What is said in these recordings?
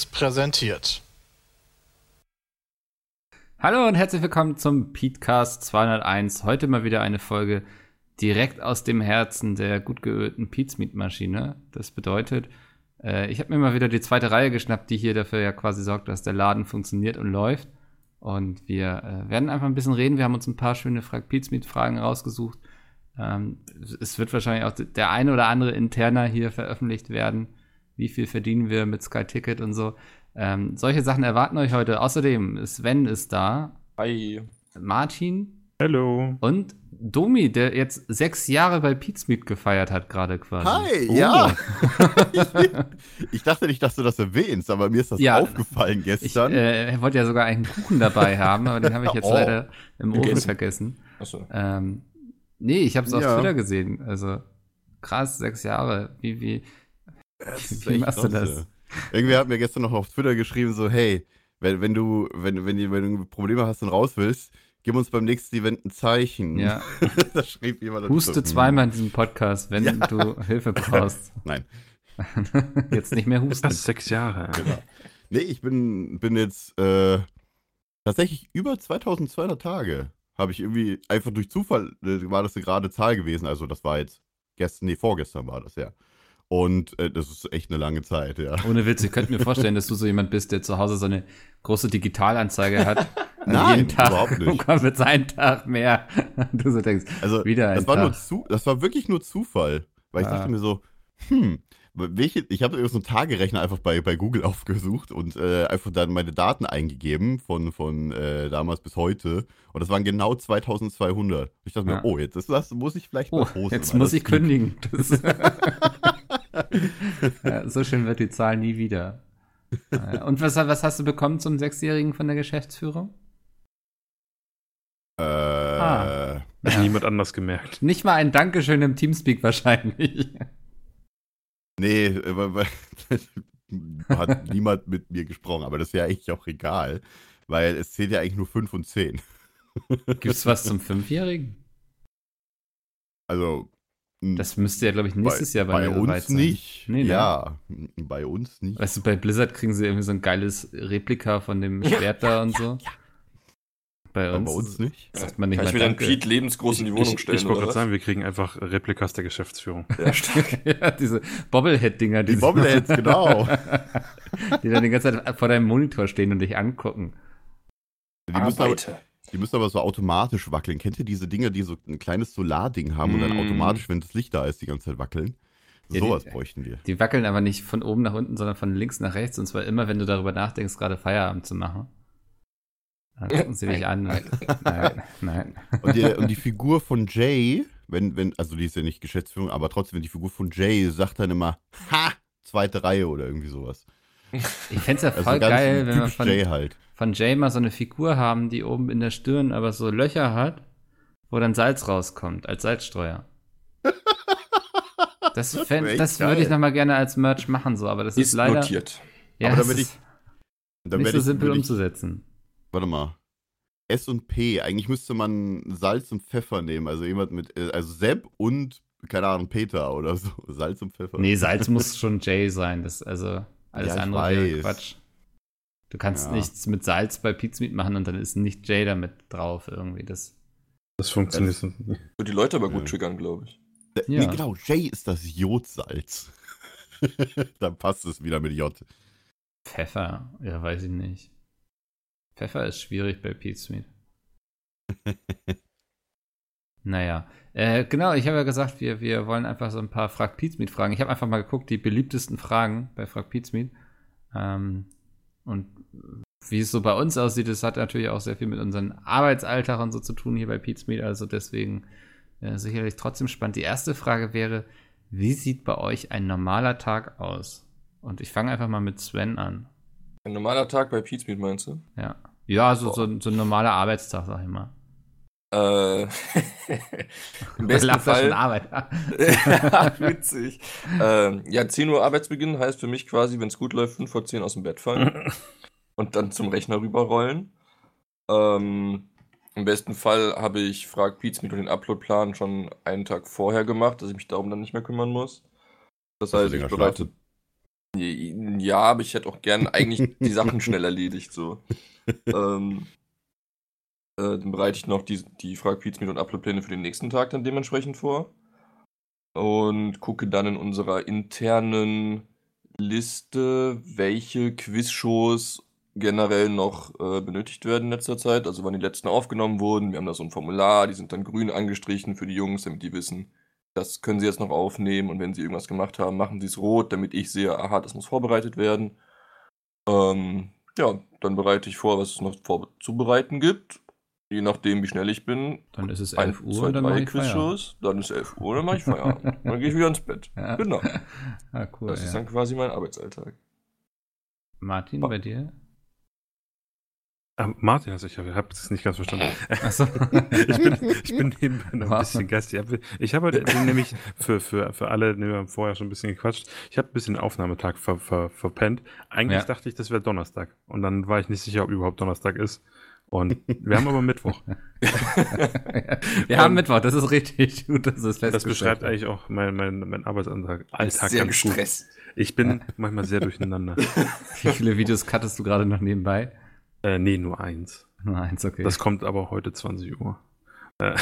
Seriös präsentiert. Hallo und herzlich willkommen zum Petecast 201. Heute mal wieder eine Folge direkt aus dem Herzen der gut geölten Pizmeat-Maschine. Das bedeutet, äh, ich habe mir mal wieder die zweite Reihe geschnappt, die hier dafür ja quasi sorgt, dass der Laden funktioniert und läuft. Und wir äh, werden einfach ein bisschen reden. Wir haben uns ein paar schöne Frag Pizmeat-Fragen rausgesucht. Ähm, es wird wahrscheinlich auch der eine oder andere interner hier veröffentlicht werden. Wie viel verdienen wir mit Sky Ticket und so. Ähm, solche Sachen erwarten euch heute. Außerdem, Sven ist da. Hi. Martin. Hallo. Und Domi, der jetzt sechs Jahre bei Pizmeet gefeiert hat, gerade quasi. Hi, Oh. ja. ich dachte nicht, dass du das erwähnst, aber mir ist das Ja. aufgefallen Ich gestern. äh, wollte ja sogar einen Kuchen dabei haben, aber den habe ich jetzt Oh. leider im Ofen Vergessen. vergessen. Achso. Ähm, nee, ich habe es auf Ja. Twitter gesehen. Also krass, sechs Jahre. Wie, wie, wie machst du das? ja. Irgendwer hat mir gestern noch auf Twitter geschrieben, so, hey, wenn, wenn du, wenn, wenn, du- wenn du Probleme hast und raus willst, gib uns beim nächsten Event ein Zeichen. Ja. da schrieb jemand. Huste so, zweimal in diesem Podcast, wenn du Hilfe brauchst. Nein. Jetzt nicht mehr husten. Das ist sechs Jahre. Genau. Nee, ich bin, bin jetzt äh, tatsächlich über 2200 Tage. Habe ich irgendwie einfach durch Zufall, äh, war das eine gerade Zahl gewesen. Also, das war jetzt gestern, nee, vorgestern war das ja. Und äh, das ist echt eine lange Zeit, ja. Ohne Witz, ich könnte mir vorstellen, dass du so jemand bist, der zu Hause so eine große Digitalanzeige hat. Nein, jeden Tag überhaupt nicht. kommt jetzt ein Tag mehr. Du so denkst, Also, wieder ein das war, nur Tag. zu, das war wirklich nur Zufall. Weil ich Ah. dachte mir so, hm, welche, ich habe so einen Tagerechner einfach bei, bei Google aufgesucht und äh, einfach dann meine Daten eingegeben von, von äh, damals bis heute. Und das waren genau 2200. Ich dachte Ja. mir, oh, jetzt ist das, muss ich vielleicht mal oh, posten. jetzt muss das ich kündigen. Ja, so schön wird die Zahl nie wieder. Äh, Und was, was hast du bekommen zum Sechsjährigen von der Geschäftsführung? Äh, Ah. Hat Ja. niemand anders gemerkt. Nicht mal ein Dankeschön im Teamspeak wahrscheinlich. Nee, äh, weil, weil, hat niemand mit mir gesprochen, aber das ist ja eigentlich auch egal, weil es zählt ja eigentlich nur 5 und 10. Gibt's was zum Fünfjährigen? Also, Das müsste ja, glaube ich, nächstes Jahr bei, bei mir uns sein. nicht. Nee, ne? ja, m, bei uns nicht. Weißt du, bei Blizzard kriegen sie irgendwie so ein geiles Replika von dem Schwert da und so. Bei uns, bei uns nicht. sagt man nicht Kann ich mir dann. Pete lebensgroß in die Wohnung ich, stellen? ich wollte oder gerade sagen, wir kriegen einfach Replikas der Geschäftsführung. Ja, stimmt. ja, diese Bobblehead-Dinger, Die sie- Bobbleheads, genau. die dann die ganze Zeit vor deinem Monitor stehen und dich angucken. Die müssen, aber, Arbeite. Die müssen aber so automatisch wackeln. Kennt ihr diese Dinger, die so ein kleines Solarding haben und dann Mm. automatisch, wenn das Licht da ist, die ganze Zeit wackeln? Ja, Sowas bräuchten wir. Die wackeln aber nicht von oben nach unten, sondern von links nach rechts. Und zwar immer, wenn du darüber nachdenkst, gerade Feierabend zu machen. Dann gucken sie dich an. Nein, nein. Und die, und die Figur von Jay, wenn, wenn, also die ist ja nicht Geschäftsführung, aber trotzdem, die Figur von Jay sagt dann immer, ha, zweite Reihe oder irgendwie sowas. Ich fänd's ja Also voll ganz geil, wenn wir von, Jay halt. von Jay mal so eine Figur haben, die oben in der Stirn aber so Löcher hat, wo dann Salz rauskommt, als Salzstreuer. Das, Das das würde ich nochmal gerne als Merch machen, so, aber das ist, Ist leider notiert. ja, Aber das damit ist Und dann nicht so ich- simpel ich, umzusetzen. Warte mal. S und P. Eigentlich müsste man Salz und Pfeffer nehmen. Also jemand mit, äh, also Sepp und, keine Ahnung, Peter oder so. Salz und Pfeffer. Nee, Salz muss schon Jay sein. Das, also alles Ja, ich andere wäre. Quatsch. Du kannst Ja. nichts mit Salz bei Pizmeat machen und dann ist nicht Jay damit drauf irgendwie. Das, Das funktioniert so nicht. Würde die Leute aber gut Ja. triggern, glaube ich. Äh, Ja. Nee, genau. J ist das Jodsalz. dann passt es wieder mit J. Pfeffer, ja, weiß ich nicht. Pfeffer ist schwierig bei Pizmeat. Naja, äh, genau, ich habe ja gesagt, wir, wir wollen einfach so ein paar Frag Pizmeat fragen. Ich habe einfach mal geguckt, die beliebtesten Fragen bei Frag Pizmeat. Ähm, und wie es so bei uns aussieht, das hat natürlich auch sehr viel mit unserem Arbeitsalltag und so zu tun hier bei Pizmeat. Also deswegen äh, sicherlich trotzdem spannend. Die erste Frage wäre, wie sieht bei euch ein normaler Tag aus? Und ich fange einfach mal mit Sven an. Ein normaler Tag bei Pizmeet, meinst du? Ja. Ja, so, so, so ein normaler Arbeitstag, sag ich mal. Äh, Im besten Fall. Arbeit. Witzig. Ähm, ja, 10 Uhr Arbeitsbeginn heißt für mich quasi, wenn es gut läuft, 5 vor 10 aus dem Bett fallen und dann zum Rechner rüberrollen. Ähm, Im besten Fall habe ich Frag Pizmeet und den Uploadplan schon einen Tag vorher gemacht, dass ich mich darum dann nicht mehr kümmern muss. Das heißt, ich bereite. schlafen? Ja, aber ich hätte auch gern eigentlich die Sachen schnell erledigt, so. ähm, äh, dann bereite ich noch die, die Frag Pizza und Uploadpläne für den nächsten Tag dann dementsprechend vor. Und gucke dann in unserer internen Liste, welche Quizshows generell noch äh, benötigt werden in letzter Zeit. Also wann die letzten aufgenommen wurden. Wir haben da so ein Formular, die sind dann grün angestrichen für die Jungs, damit die wissen, das können sie jetzt noch aufnehmen. Und wenn sie irgendwas gemacht haben, machen sie es rot, damit ich sehe, aha, das muss vorbereitet werden. Ähm, ja, dann bereite ich vor, was es noch vorzubereiten gibt. Je nachdem, wie schnell ich bin. Dann ist es Ein, 11 Uhr zwei, dann drei mache ich Feierabend. Quizshows, dann ist 11 Uhr, dann mache ich Feierabend. dann gehe ich wieder ins Bett. Ja. Genau. Ah, cool. Das ist ja. dann quasi mein Arbeitsalltag. Martin, bei dir? Ah, Martin, also ich habe hab das nicht ganz verstanden. Achso. ich, bin, ich bin nebenbei noch ein bisschen geistig. Ich habe heute nämlich für, für, für alle, ne, wir haben vorher schon ein bisschen gequatscht, ich habe ein bisschen den Aufnahmetag ver, ver, verpennt. Eigentlich Ja. dachte ich, das wäre Donnerstag. Und dann war ich nicht sicher, ob überhaupt Donnerstag ist. Und wir haben aber Mittwoch. Wir haben Mittwoch, das ist richtig gut, dass es Das beschreibt eigentlich auch mein, mein, mein Arbeitsalltag Alltag Sehr ganz gut. gestresst. Ich bin manchmal sehr durcheinander. Wie viele Videos cuttest du gerade noch nebenbei? Äh, nee, nur eins. Nur eins, okay. Das kommt aber heute 20 Uhr. Äh,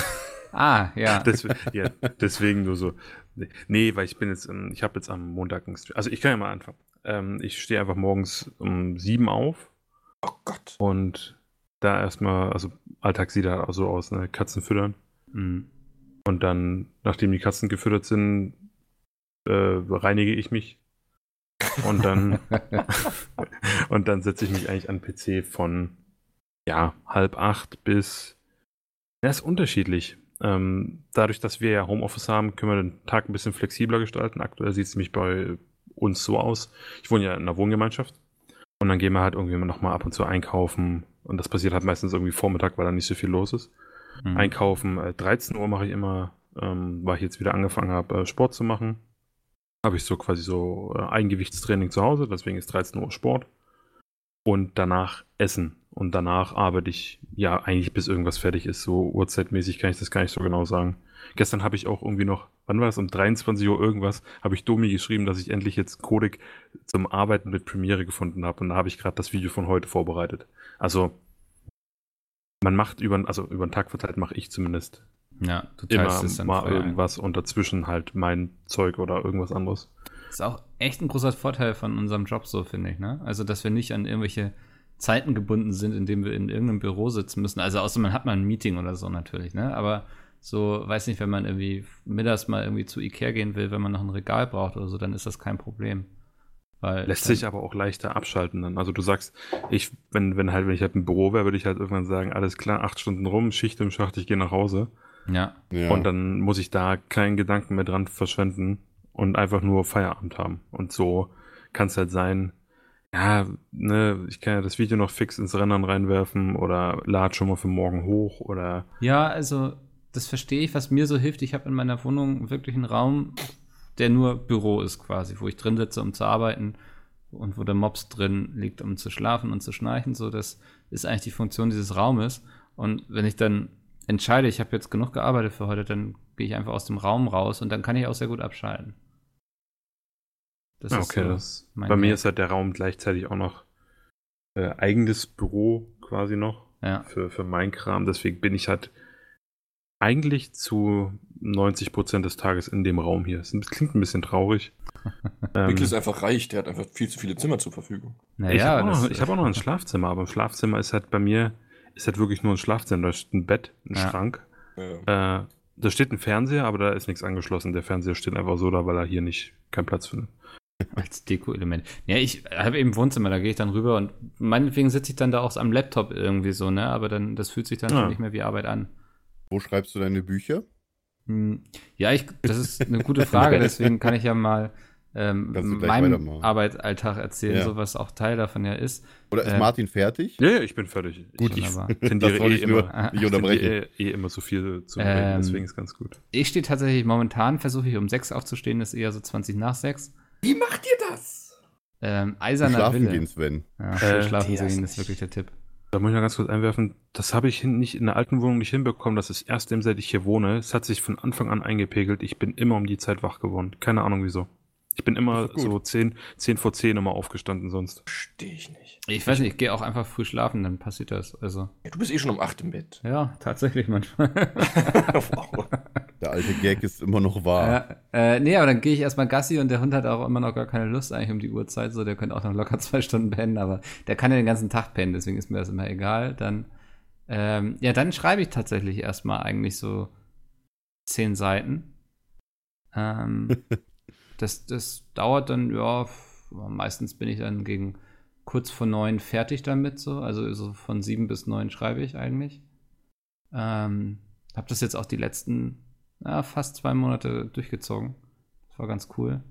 ah, ja. Deswegen, ja, deswegen nur so. Nee, Nee, weil ich bin jetzt, ähm, ich habe jetzt am Montag einen Stream. Also ich kann ja mal anfangen. Ähm, ich stehe einfach morgens um sieben auf Oh Gott. und da erstmal, also Alltag sieht da so aus, ne? Katzen füttern. Mhm. Und dann, nachdem die Katzen gefüttert sind, äh, reinige ich mich. Und dann, und dann setze ich mich eigentlich an den PC von ja, halb acht bis. Ja, ist unterschiedlich. Ähm, dadurch, dass wir ja Homeoffice haben, können wir den Tag ein bisschen flexibler gestalten. Aktuell sieht es nämlich bei uns so aus. Ich wohne ja in einer Wohngemeinschaft. Und dann gehen wir halt irgendwie nochmal ab und zu einkaufen. Und das passiert halt meistens irgendwie Vormittag, weil da nicht so viel los ist. Mhm. Einkaufen. Äh, 13 Uhr mache ich immer, ähm, weil ich jetzt wieder angefangen habe, äh, Sport zu machen. Habe ich so quasi so äh, Eigengewichtstraining zu Hause, deswegen ist 13 Uhr Sport. Und danach Essen. Und danach arbeite ich ja eigentlich bis irgendwas fertig ist. So uhrzeitmäßig kann ich das gar nicht so genau sagen. Gestern habe ich auch irgendwie noch, wann war das? Um 23 Uhr irgendwas, habe ich Domi geschrieben, dass ich endlich jetzt Codec zum Arbeiten mit Premiere gefunden habe. Und da habe ich gerade das Video von heute vorbereitet. Also, man macht über, also über den Tag verteilt, mache ich zumindest Ja, du immer es dann mal ein. irgendwas und dazwischen halt mein Zeug oder irgendwas anderes. Das ist auch echt ein großer Vorteil von unserem Job, so finde ich, ne? Also, dass wir nicht an irgendwelche Zeiten gebunden sind, in denen wir in irgendeinem Büro sitzen müssen. Also, außer man hat mal ein Meeting oder so natürlich, ne? Aber so, weiß nicht, wenn man irgendwie mittags mal irgendwie zu Ikea gehen will, wenn man noch ein Regal braucht oder so, dann ist das kein Problem. Weil Lässt sich aber auch leichter abschalten dann. Also du sagst, ich, wenn, wenn halt, wenn ich halt im Büro wäre, würde ich halt irgendwann sagen, alles klar, acht Stunden rum, Schicht im Schacht, ich gehe nach Hause. Ja, Ja. Und dann muss ich da keinen Gedanken mehr dran verschwenden und einfach nur Feierabend haben. Und so kann es halt sein, ja, ne, ich kann ja das Video noch fix ins Rennen reinwerfen oder lad schon mal für morgen hoch oder Ja, also das verstehe ich, was mir so hilft. Ich habe in meiner Wohnung wirklich einen Raum, der nur Büro ist quasi, wo ich drin sitze, um zu arbeiten und wo der Mops drin liegt, um zu schlafen und zu schnarchen. So, das ist eigentlich die Funktion dieses Raumes. Und wenn ich dann entscheide, ich habe jetzt genug gearbeitet für heute, dann gehe ich einfach aus dem Raum raus und dann kann ich auch sehr gut abschalten. Das okay, so das, mein bei mir Hack. ist halt der Raum gleichzeitig auch noch äh, eigenes Büro quasi noch ja. für, für mein Kram. Deswegen bin ich halt eigentlich zu 90% des Tages in dem Raum hier. Es klingt ein bisschen traurig. ähm, Mikkel ist einfach reich, der hat einfach viel zu viele Zimmer zur Verfügung. ich Naja, habe auch, das- noch- ich hab auch noch ein Schlafzimmer, aber im Schlafzimmer ist halt bei mir, ist halt wirklich nur ein Schlafzimmer. Da ist ein Bett, ein Ja. Schrank. Ja. Äh, da steht ein Fernseher, aber da ist nichts angeschlossen. Der Fernseher steht einfach so da, weil er hier nicht keinen Platz findet. Als Deko-Element. Ja, ich habe eben Wohnzimmer, da gehe ich dann rüber und meinetwegen sitze ich dann da auch am Laptop irgendwie so, ne? Aber dann, das fühlt sich dann Ja. schon nicht mehr wie Arbeit an. Wo schreibst du deine Bücher? Hm, Ja, ich, das ist eine gute Frage, deswegen kann ich ja mal ähm, weitermachen. Arbeitsalltag erzählen, Ja. so was auch Teil davon ja ist. Oder ist Äh, Martin fertig? Ja, ja, ich bin fertig. Gut, ich, tendiere Das eh nicht Ich unterbrechen. tendiere eh, eh immer so viel zu reden, Ähm, deswegen ist ganz gut. Ich stehe tatsächlich momentan, versuche ich um sechs aufzustehen, ist eher so 20 nach sechs. Wie macht ihr das? Ähm, eiserner Schlafen Wille. gehen, Sven. Ja, Äh, schlafen das gehen ist wirklich der Tipp. Da muss ich noch ganz kurz einwerfen, das habe ich nicht in der alten Wohnung nicht hinbekommen, das ist erst dem, seit ich hier wohne. Es hat sich von Anfang an eingepegelt. Ich bin immer um die Zeit wach geworden. Keine Ahnung wieso. Ich bin immer so 10, 10 vor 10 immer aufgestanden sonst. Verstehe ich nicht. Ich weiß nicht, ich gehe auch einfach früh schlafen, dann passiert das. Also, Ja, du bist eh schon um 8 im Bett. ja, tatsächlich manchmal. wow. Der alte Gag ist immer noch wahr. ja, äh, nee, aber dann gehe ich erstmal Gassi und der Hund hat auch immer noch gar keine Lust eigentlich um die Uhrzeit. So, der könnte auch noch locker zwei Stunden pennen, aber der kann ja den ganzen Tag pennen, deswegen ist mir das immer egal. Dann, ähm, ja, dann schreibe ich tatsächlich erstmal eigentlich so zehn Seiten. Ähm, das, das dauert dann, ja, meistens bin ich dann gegen kurz vor neun fertig damit, so. Also so von sieben bis neun schreibe ich eigentlich. Ähm, hab das jetzt auch die letzten ja, fast zwei Monate durchgezogen. Das war ganz cool.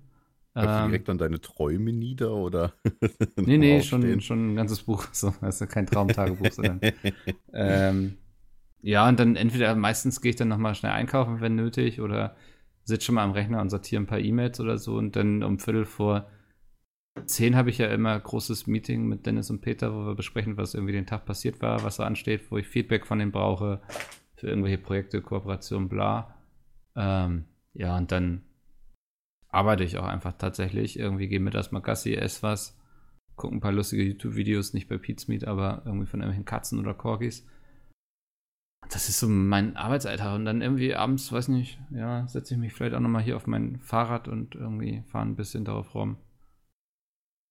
Schreibst du Ähm, direkt dann deine Träume nieder oder? nee, nee, schon, schon ein ganzes Buch. So, also kein Traumtagebuch, sondern. ähm, ja, und dann entweder meistens gehe ich dann nochmal schnell einkaufen, wenn nötig, oder sitze schon mal am Rechner und sortiere ein paar E-Mails oder so. Und dann um Viertel vor zehn habe ich ja immer großes Meeting mit Dennis und Peter, wo wir besprechen, was irgendwie den Tag passiert war, was so ansteht, wo ich Feedback von denen brauche für irgendwelche Projekte, Kooperationen, bla. Ähm, ja, und dann arbeite ich auch einfach tatsächlich. Irgendwie gehe mittags mal Gassi, esse was, gucke ein paar lustige YouTube-Videos, nicht bei Pete's Meet, aber irgendwie von irgendwelchen Katzen oder Corgis. Das ist so mein Arbeitsalltag. Und dann irgendwie abends, weiß nicht, ja, setze ich mich vielleicht auch nochmal hier auf mein Fahrrad und irgendwie fahre ein bisschen darauf rum.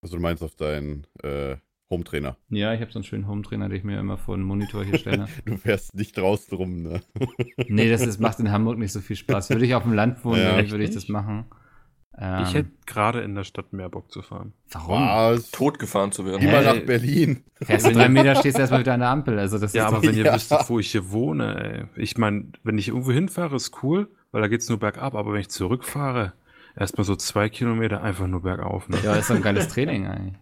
Also du meinst auf deinen äh, Hometrainer. Ja, ich habe so einen schönen Hometrainer, den ich mir immer vor den Monitor hier stelle. Du fährst nicht raus drum, ne? nee, das ist, macht in Hamburg nicht so viel Spaß. Würde ich auf dem Land wohnen, Ja. würde ich- das machen. Ähm, ich hätte gerade in der Stadt mehr Bock zu fahren. warum? Was? Tot gefahren zu werden. Hä? nach Berlin. Fährst du drei Meter, stehst du erstmal wieder an der Ampel. Also das Ja, ist aber doch, wenn ihr Ja. wüsstet, wo ich hier wohne, ey. Ich meine, wenn ich irgendwo hinfahre, ist cool, weil da geht's nur bergab, aber wenn ich zurückfahre, erstmal so zwei Kilometer einfach nur bergauf. Ne? ja, ist doch ein geiles Training eigentlich.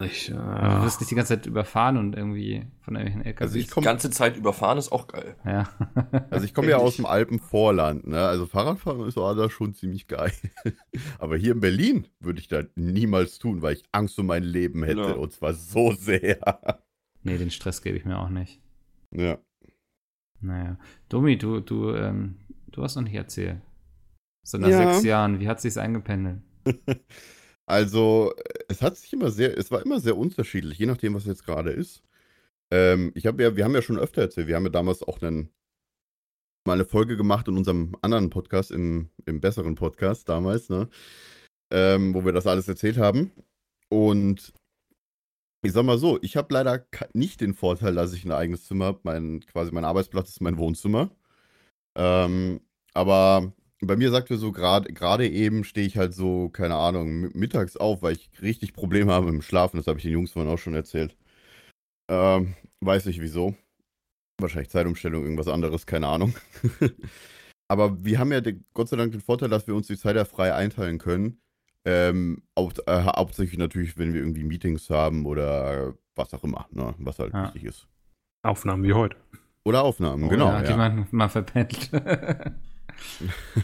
Ich, äh, du wirst nicht die ganze Zeit überfahren und irgendwie von irgendwelchen LKWs. Also ich Die komme ganze Zeit überfahren ist auch geil. ja. also ich komme ja aus dem Alpenvorland, ne? Also Fahrradfahren ist auch da schon ziemlich geil. Aber hier in Berlin würde ich das niemals tun, weil ich Angst um mein Leben hätte. Ja. Und zwar so sehr. nee, den Stress gebe ich mir auch nicht. Ja. Naja. Domi, du, du, ähm, du hast noch nicht erzählt. So nach Ja. sechs Jahren, wie hat sich's eingependelt? Also, es hat sich immer sehr, es war immer sehr unterschiedlich, je nachdem, was jetzt gerade ist. Ähm, ich habe ja, wir haben ja schon öfter erzählt, wir haben ja damals auch einen, mal eine Folge gemacht in unserem anderen Podcast, im, im besseren Podcast damals, ne? Ähm, wo wir das alles erzählt haben. Und ich sag mal so, ich habe leider nicht den Vorteil, dass ich ein eigenes Zimmer habe. Mein, quasi mein Arbeitsplatz ist mein Wohnzimmer. Ähm, aber bei mir sagt er so, gerade gerade eben stehe ich halt so, keine Ahnung, mi- mittags auf, weil ich richtig Probleme habe mit dem Schlafen. Das habe ich den Jungs vorhin auch schon erzählt. Ähm, weiß nicht wieso. Wahrscheinlich Zeitumstellung, irgendwas anderes, keine Ahnung. Aber wir haben ja den, Gott sei Dank den Vorteil, dass wir uns die Zeit ja frei einteilen können. Ähm, hau äh, hauptsächlich natürlich, wenn wir irgendwie Meetings haben oder was auch immer, ne, was halt Ja. wichtig ist. Aufnahmen wie heute. Oder Aufnahmen, Oh, genau. Ja, die Ja, man mal verpendelt.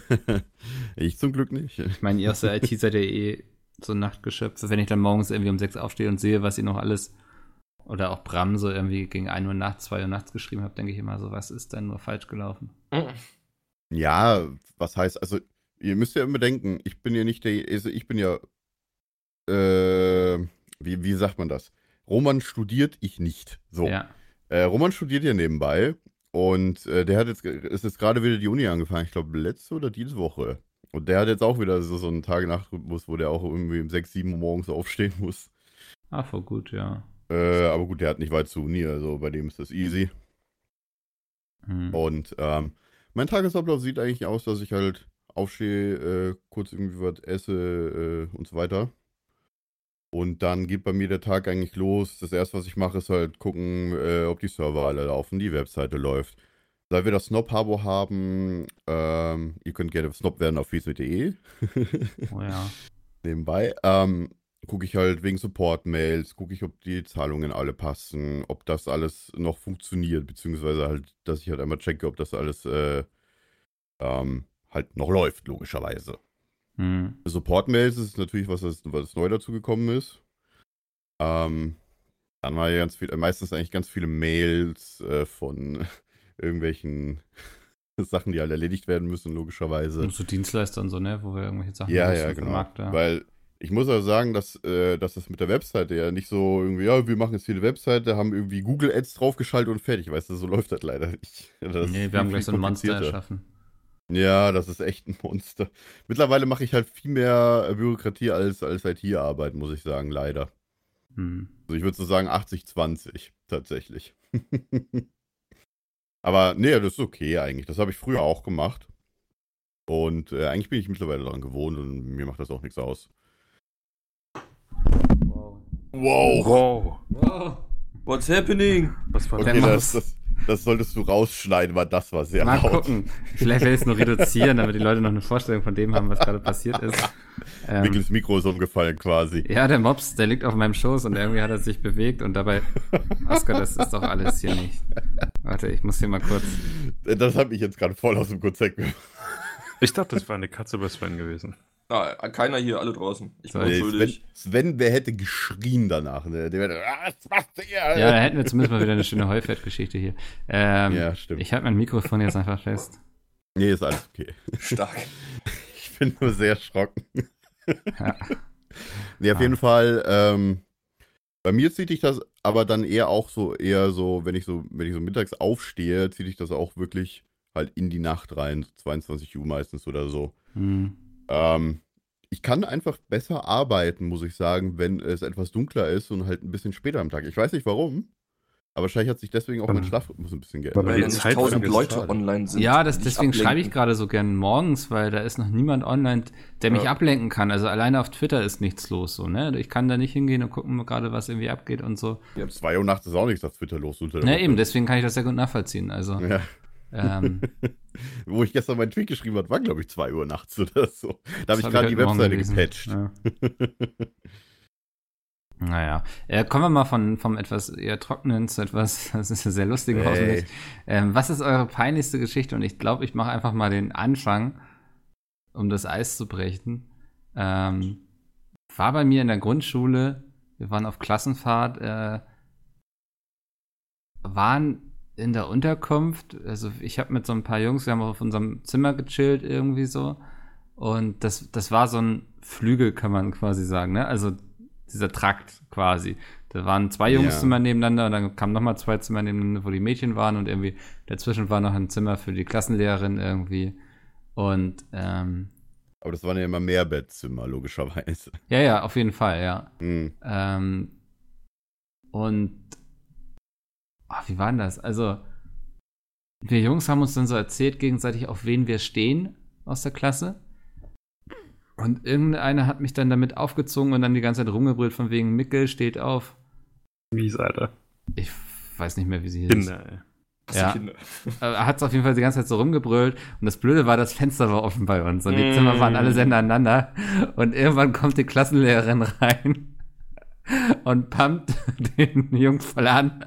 ich zum Glück nicht. ich meine, ihr aus der IT seid ja eh so Nachtgeschöpfe. Wenn ich dann morgens irgendwie um sechs aufstehe und sehe, was ihr noch alles oder auch Bram so irgendwie gegen 1 Uhr nachts, 2 Uhr nachts geschrieben habt, denke ich immer so, was ist denn nur falsch gelaufen? Ja, was heißt, also, ihr müsst ja immer denken, ich bin ja nicht der, also ich bin ja, äh, wie, wie sagt man das? Roman studiert, ich nicht. So. Ja. Äh, Roman studiert ja nebenbei und äh, der hat jetzt, ist jetzt gerade wieder die Uni angefangen, ich glaube letzte oder diese Woche. Und der hat jetzt auch wieder so, so einen Tag-Nacht-Rhythmus, wo der auch irgendwie um 6, 7 Uhr morgens aufstehen muss. Ah, voll gut, ja. Äh, aber gut, der hat nicht weit zur Uni, also bei dem ist das easy. Hm. Und ähm, mein Tagesablauf sieht eigentlich aus, dass ich halt aufstehe, äh, kurz irgendwie was esse äh, und so weiter. Und dann geht bei mir der Tag eigentlich los. Das erste, was ich mache, ist halt gucken, äh, ob die Server alle laufen, die Webseite läuft. Seit wir das Snob-Habo haben, ähm, ihr könnt gerne Snob werden auf facebook.de Oh ja. nebenbei. Ähm, gucke ich halt wegen Support-Mails, gucke ich, ob die Zahlungen alle passen, ob das alles noch funktioniert, beziehungsweise halt, dass ich halt einmal checke, ob das alles äh, ähm, halt noch läuft, logischerweise. Hm. Support-Mails ist natürlich was, was, was neu dazu gekommen ist. Ähm, dann war ja ganz viel, äh, meistens eigentlich ganz viele Mails äh, von irgendwelchen Sachen, die halt erledigt werden müssen, logischerweise. Und so Dienstleister und so, ne? Wo wir irgendwelche Sachen Ja, ja, genau. Markt, ja. Weil ich muss auch sagen, dass, äh, dass das mit der Webseite ja nicht so irgendwie, ja, wir machen jetzt hier eine Webseite, haben irgendwie Google Ads draufgeschaltet und fertig. Weißt du, so läuft das leider nicht. Das nee, wir haben gleich so ein Monster erschaffen. Ja, das ist echt ein Monster. Mittlerweile mache ich halt viel mehr äh, Bürokratie als, als IT-Arbeit, muss ich sagen, leider. Hm. Also ich würde so sagen 80-20 tatsächlich. Aber nee, das ist okay eigentlich. Das habe ich früher auch gemacht. Und äh, eigentlich bin ich mittlerweile daran gewohnt und mir macht das auch nichts aus. Wow. Wow. Wow. Wow. What's happening? Was war Okay, das, das, das solltest du rausschneiden, weil das war sehr Mal laut. gucken. Vielleicht werde ich es nur reduzieren, damit die Leute noch eine Vorstellung von dem haben, was gerade passiert ist. Ähm, Mickels Mikro ist umgefallen quasi. ja, der Mops, der liegt auf meinem Schoß und irgendwie hat er sich bewegt und dabei, Oskar, das ist doch alles hier nicht. Warte, ich muss hier mal kurz. Das hat mich jetzt gerade voll aus dem Konzept gebracht. Ich dachte, das war eine Katze bei Sven gewesen. Ah, keiner hier, alle draußen. Ich bin Nee, Sven, unschuldig. Sven, wer hätte geschrien danach? Ne? Der wäre, "Ah, was macht der? Ja, da hätten wir zumindest mal wieder eine schöne Heufett-Geschichte hier. Ähm, Ja, stimmt. Ich halte mein Mikrofon jetzt einfach fest. Nee, ist alles okay. Stark. Ich bin nur sehr erschrocken. Ja. Nee, auf Ah. jeden Fall, ähm, bei mir zieht ich das aber dann eher auch so, eher so, wenn ich so, wenn ich so mittags aufstehe, ziehe ich das auch wirklich halt in die Nacht rein, so 22 Uhr meistens oder so. Hm. Ähm, ich kann einfach besser arbeiten, muss ich sagen, wenn es etwas dunkler ist und halt ein bisschen später am Tag. Ich weiß nicht warum, aber wahrscheinlich hat sich deswegen auch mein Ähm, Schlafrhythmus ein bisschen weil geändert. Weil nicht Zeit tausend Leute gerade. online sind. Ja, das, deswegen schreibe ich gerade so gern morgens, weil da ist noch niemand online, der mich Ja. ablenken kann. Also alleine auf Twitter ist nichts los, so, ne? Ich kann da nicht hingehen und gucken gerade, was irgendwie abgeht und so. Um 2 Uhr nachts ist auch nichts auf Twitter los. Unter der Ne, Woche. eben, deswegen kann ich das sehr gut nachvollziehen. Also, Ja. ähm, Wo ich gestern meinen Tweet geschrieben habe, war glaube ich 2 Uhr nachts oder so. Da habe ich gerade die heute Morgen Webseite gepatcht. Ja. Naja, äh, kommen wir mal von, vom etwas eher trockenen zu etwas, das ist ja sehr lustig Ey. hoffentlich. Ähm, was ist eure peinlichste Geschichte? Und ich glaube, ich mache einfach mal den Anfang, um das Eis zu brechen. Ähm, war bei mir in der Grundschule, wir waren auf Klassenfahrt, äh, waren in der Unterkunft, also ich habe mit so ein paar Jungs, wir haben auf unserem Zimmer gechillt irgendwie so. Und das, das war so ein Flügel, kann man quasi sagen, ne? Also dieser Trakt quasi. Da waren zwei Ja. Jungszimmer nebeneinander und dann kamen nochmal zwei Zimmer nebeneinander, wo die Mädchen waren und irgendwie dazwischen war noch ein Zimmer für die Klassenlehrerin irgendwie. Und ähm, Aber das waren ja immer Mehrbettzimmer, logischerweise. ja, ja, auf jeden Fall, ja. Hm. Ähm, und ah, wie war denn das? Also, wir Jungs haben uns dann so erzählt gegenseitig, auf wen wir stehen aus der Klasse. Und irgendeiner hat mich dann damit aufgezogen und dann die ganze Zeit rumgebrüllt von wegen Mickel steht auf. Mies, Alter. Ich weiß nicht mehr, wie sie hieß. Kinder, ey. Ja. Kinder. Aber Er hat auf jeden Fall die ganze Zeit so rumgebrüllt und das Blöde war, das Fenster war offen bei uns und die Mm. Zimmer waren alle sehr nacheinander und irgendwann kommt die Klassenlehrerin rein und pumpt den Jungs voll an.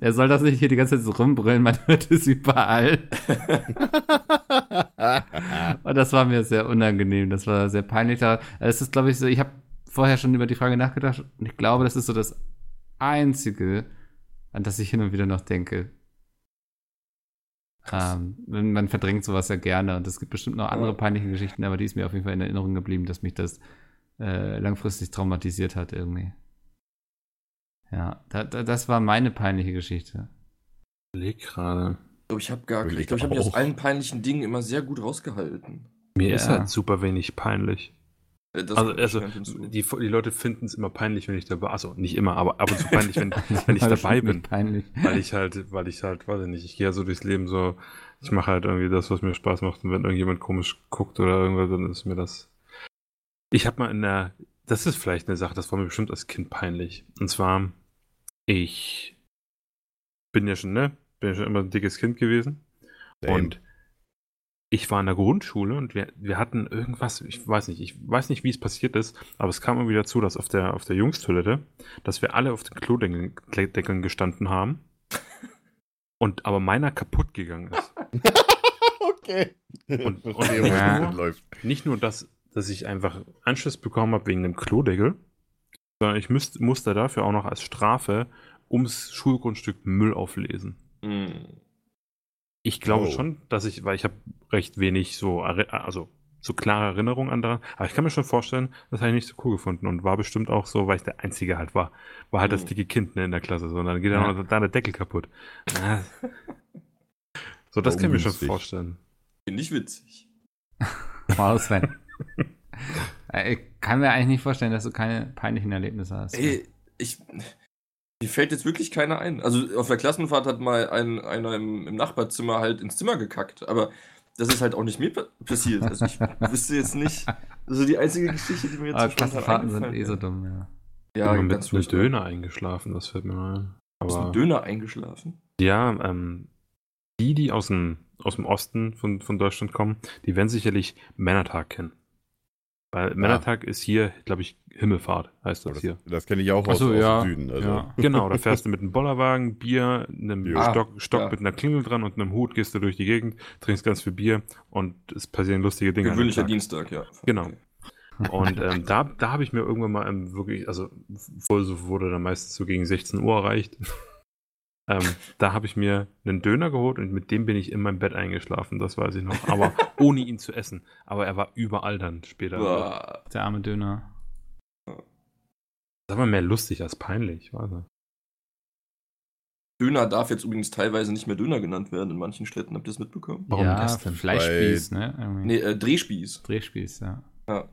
Er soll das nicht hier die ganze Zeit so rumbrüllen, man hört es überall. Und das war mir sehr unangenehm, das war sehr peinlich. Es ist, glaube ich, so, ich habe vorher schon über die Frage nachgedacht und ich glaube, das ist so das Einzige, an das ich hin und wieder noch denke. Ähm, man verdrängt sowas ja gerne und es gibt bestimmt noch andere peinliche Geschichten, aber die ist mir auf jeden Fall in Erinnerung geblieben, dass mich das äh, langfristig traumatisiert hat irgendwie. Ja, da, da, das war meine peinliche Geschichte. Leg gerade. Ich glaube, ich habe gar ich ich glaube, ich habe mich aus allen peinlichen Dingen immer sehr gut rausgehalten. Mir Ja. ist halt super wenig peinlich. Äh, Das Also, also die, die Leute finden es immer peinlich, wenn ich dabei, also nicht immer, aber ab und zu peinlich, wenn, wenn ich dabei bin. Peinlich. Weil ich halt, weil ich halt, weiß ich nicht, ich gehe ja so durchs Leben so, ich mache halt irgendwie das, was mir Spaß macht und wenn irgendjemand komisch guckt oder irgendwas, dann ist mir das. Ich habe mal in der, das ist vielleicht eine Sache, das war mir bestimmt als Kind peinlich. Und zwar, ich bin ja schon, ne, bin ja schon immer ein dickes Kind gewesen. Same. Und ich war in der Grundschule und wir, wir hatten irgendwas, ich weiß nicht, ich weiß nicht, wie es passiert ist, aber es kam immer wieder zu, dass auf der, auf der Jungstoilette, dass wir alle auf den Klodeckeln Deckeln gestanden haben und aber meiner kaputt gegangen ist. okay. Und- und- Ja. Nicht nur, dass, dass ich einfach Anschluss bekommen habe wegen dem Klodeckel, sondern ich müsst, musste dafür auch noch als Strafe ums Schulgrundstück Müll auflesen. Hm. Ich glaube Oh. schon, dass ich, weil ich habe recht wenig so, also so klare Erinnerungen an daran, aber ich kann mir schon vorstellen, das habe ich nicht so cool gefunden und war bestimmt auch so, weil ich der Einzige halt war, war halt das Mhm. dicke Kind ne, in der Klasse, so, und dann geht dann Ja. noch da der Deckel kaputt. Ah. so, das kann ich mir schon vorstellen. Finde ich witzig. Wow, Sven. Äh, Ich kann mir eigentlich nicht vorstellen, dass du keine peinlichen Erlebnisse hast. Ey, ich. Mir fällt jetzt wirklich keiner ein. Also auf der Klassenfahrt hat mal ein, einer im, im Nachbarzimmer halt ins Zimmer gekackt, aber das ist halt auch nicht mir pa- passiert. Also ich wüsste jetzt nicht. Also die einzige Geschichte, die mir jetzt Aber so spontan Klassenfahrten sind eh so dumm, ja. Ja, ich bin mit. Döner eingeschlafen, das fällt mir mal ein. Ist ein Aber Döner eingeschlafen? ja, ähm, die, die aus dem, aus dem Osten von, von Deutschland kommen, die werden sicherlich Männertag kennen. Weil Männertag ist hier, glaube ich, Himmelfahrt, heißt das Das, hier. das kenne ich auch Ach aus, so, aus ja. dem Süden. Also. ja. Genau, da fährst du mit einem Bollerwagen, Bier, einem Ja. Stock, Stock ja. mit einer Klingel dran und einem Hut, gehst du durch die Gegend, trinkst ganz viel Bier und es passieren lustige Dinge. Gewöhnlicher Tag. Dienstag, ja. Genau. Okay. Und ähm, da, da habe ich mir irgendwann mal ähm, wirklich, also wurde dann meistens so gegen 16 Uhr erreicht. Ähm, da habe ich mir einen Döner geholt und mit dem bin ich in meinem Bett eingeschlafen, das weiß ich noch. Aber ohne ihn zu essen. Aber er war überall dann später. Boah. Der arme Döner. Das war mehr lustig als peinlich, warte. Döner darf jetzt übrigens teilweise nicht mehr Döner genannt werden in manchen Städten. Habt ihr das mitbekommen? Warum ja, das denn? Fleischspieß, ne? Irgendwie. Nee, äh, Drehspieß. Drehspieß, ja. Ja,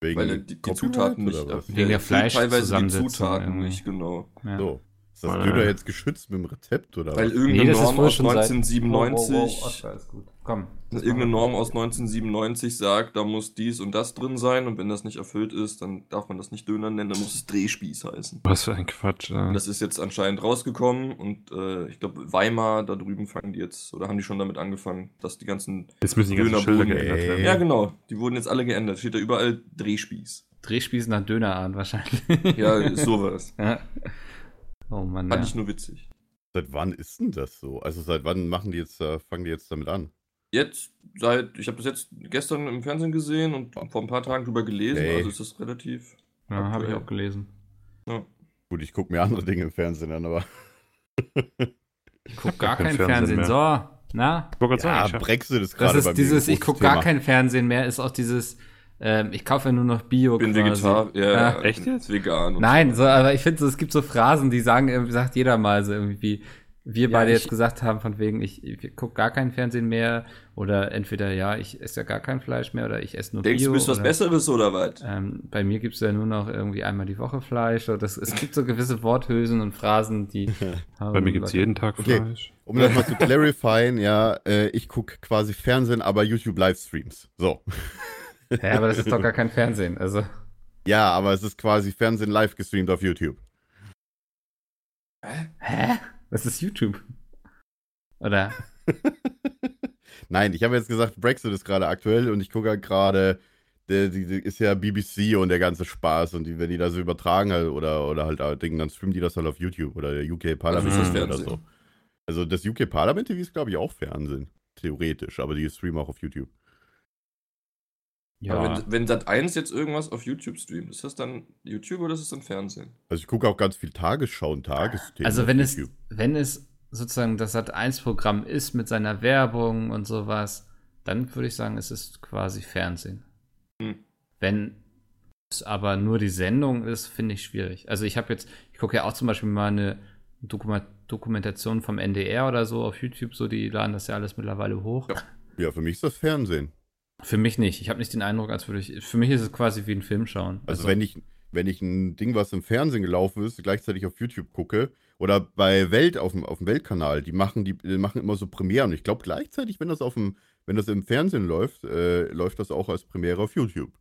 Wegen weil die, die Zutaten nicht. Wegen der erfüllt teilweise die Zutaten irgendwie. nicht, genau. ja. So. Ist das. Döner jetzt geschützt mit dem Rezept oder Weil was? irgendeine Nee, Norm aus schon seit- 1997, Wow, wow, wow, Oscar, ist gut. Komm. irgendeine. Norm aus 1997 sagt, da muss dies und das drin sein und wenn das nicht erfüllt ist, dann darf man das nicht Döner nennen, dann muss es Drehspieß heißen. Was für ein Quatsch. Äh. Das ist jetzt anscheinend rausgekommen und äh, ich glaube Weimar, da drüben fangen die jetzt, oder haben die schon damit angefangen, dass die ganzen, Jetzt müssen die ganzen Dönerbuden, Schilder geändert ey. werden. ja genau, die wurden jetzt alle geändert, steht da überall Drehspieß. Drehspieß nach Dönerart wahrscheinlich. Ja, sowas. ja. Oh Mann. Fand Ja. ich nur witzig. Seit wann ist denn das so? Also seit wann machen die jetzt, äh, fangen die jetzt damit an? Jetzt, seit, ich habe das jetzt gestern im Fernsehen gesehen und vor ein paar Tagen drüber gelesen, Hey. also ist das relativ. Ja, habe ich auch gelesen. Gut, ich gucke mir andere Dinge im Fernsehen an, aber Ich guck gar kein kein Fernsehen Fernsehen. So, na? Ich ja, sagen, ich Brexit ist Das gerade ist bei mir dieses, ich großes guck gar kein Fernsehen mehr, ist auch dieses, ähm, ich kaufe ja nur noch Bio bin quasi. Vegetar, ja, Ja. Echt jetzt? Vegan. und Nein, so. so, aber ich finde, so, es gibt so Phrasen, die sagen, irgendwie sagt jeder mal so irgendwie, wie wir Ja, beide ich- jetzt gesagt haben, von wegen, ich, ich gucke gar kein Fernsehen mehr oder entweder ja, ich esse ja gar kein Fleisch mehr oder ich esse nur Denkst Bio. du, bist was Besseres oder was? Ähm, bei mir gibt's ja nur noch irgendwie einmal die Woche Fleisch. Oder das, es gibt so gewisse Worthülsen und Phrasen, die haben Bei mir gibt es jeden Tag Okay. Fleisch. Um das mal zu clarifyen, ja, äh, ich gucke quasi Fernsehen, aber YouTube Livestreams. So. Ja, aber das ist doch gar kein Fernsehen. Also, Ja, aber es ist quasi Fernsehen live gestreamt auf YouTube. hä? Das ist YouTube. Oder? Nein, ich habe jetzt gesagt, Brexit ist gerade aktuell und ich gucke halt gerade, der, die, die ist ja BBC und der ganze Spaß und die, wenn die das so übertragen halt, oder, oder halt Dingen, dann streamen die das halt auf YouTube oder der UK Parlament Also ist das oder so. Also das UK Parlament TV ist, glaube ich, auch Fernsehen. Theoretisch, aber die streamen auch auf YouTube. Ja. Aber wenn, wenn Sat 1 jetzt irgendwas auf YouTube streamt, ist das dann YouTube oder ist das dann Fernsehen? Also ich gucke auch ganz viel Tagesschau und Tagesthemen Also auf wenn es, YouTube. wenn es sozusagen das Sat1-Programm ist mit seiner Werbung und sowas, dann würde ich sagen, es ist quasi Fernsehen. Hm. Wenn es aber nur die Sendung ist, finde ich schwierig. Also ich habe jetzt, ich gucke ja auch zum Beispiel mal eine Dokumentation vom NDR oder so auf YouTube, so die laden das ja alles mittlerweile hoch. Ja. Ja, für mich ist das Fernsehen. Für mich nicht. Ich habe nicht den Eindruck, als würde ich. Für mich ist es quasi wie ein Film schauen. Also, wenn ich, wenn ich ein Ding, was im Fernsehen gelaufen ist, gleichzeitig auf YouTube gucke, oder bei Welt auf dem, auf dem Weltkanal, die machen, die, die machen immer so Premieren. Und ich glaube gleichzeitig, wenn das auf dem, wenn das im Fernsehen läuft, äh, läuft das auch als Premiere auf YouTube.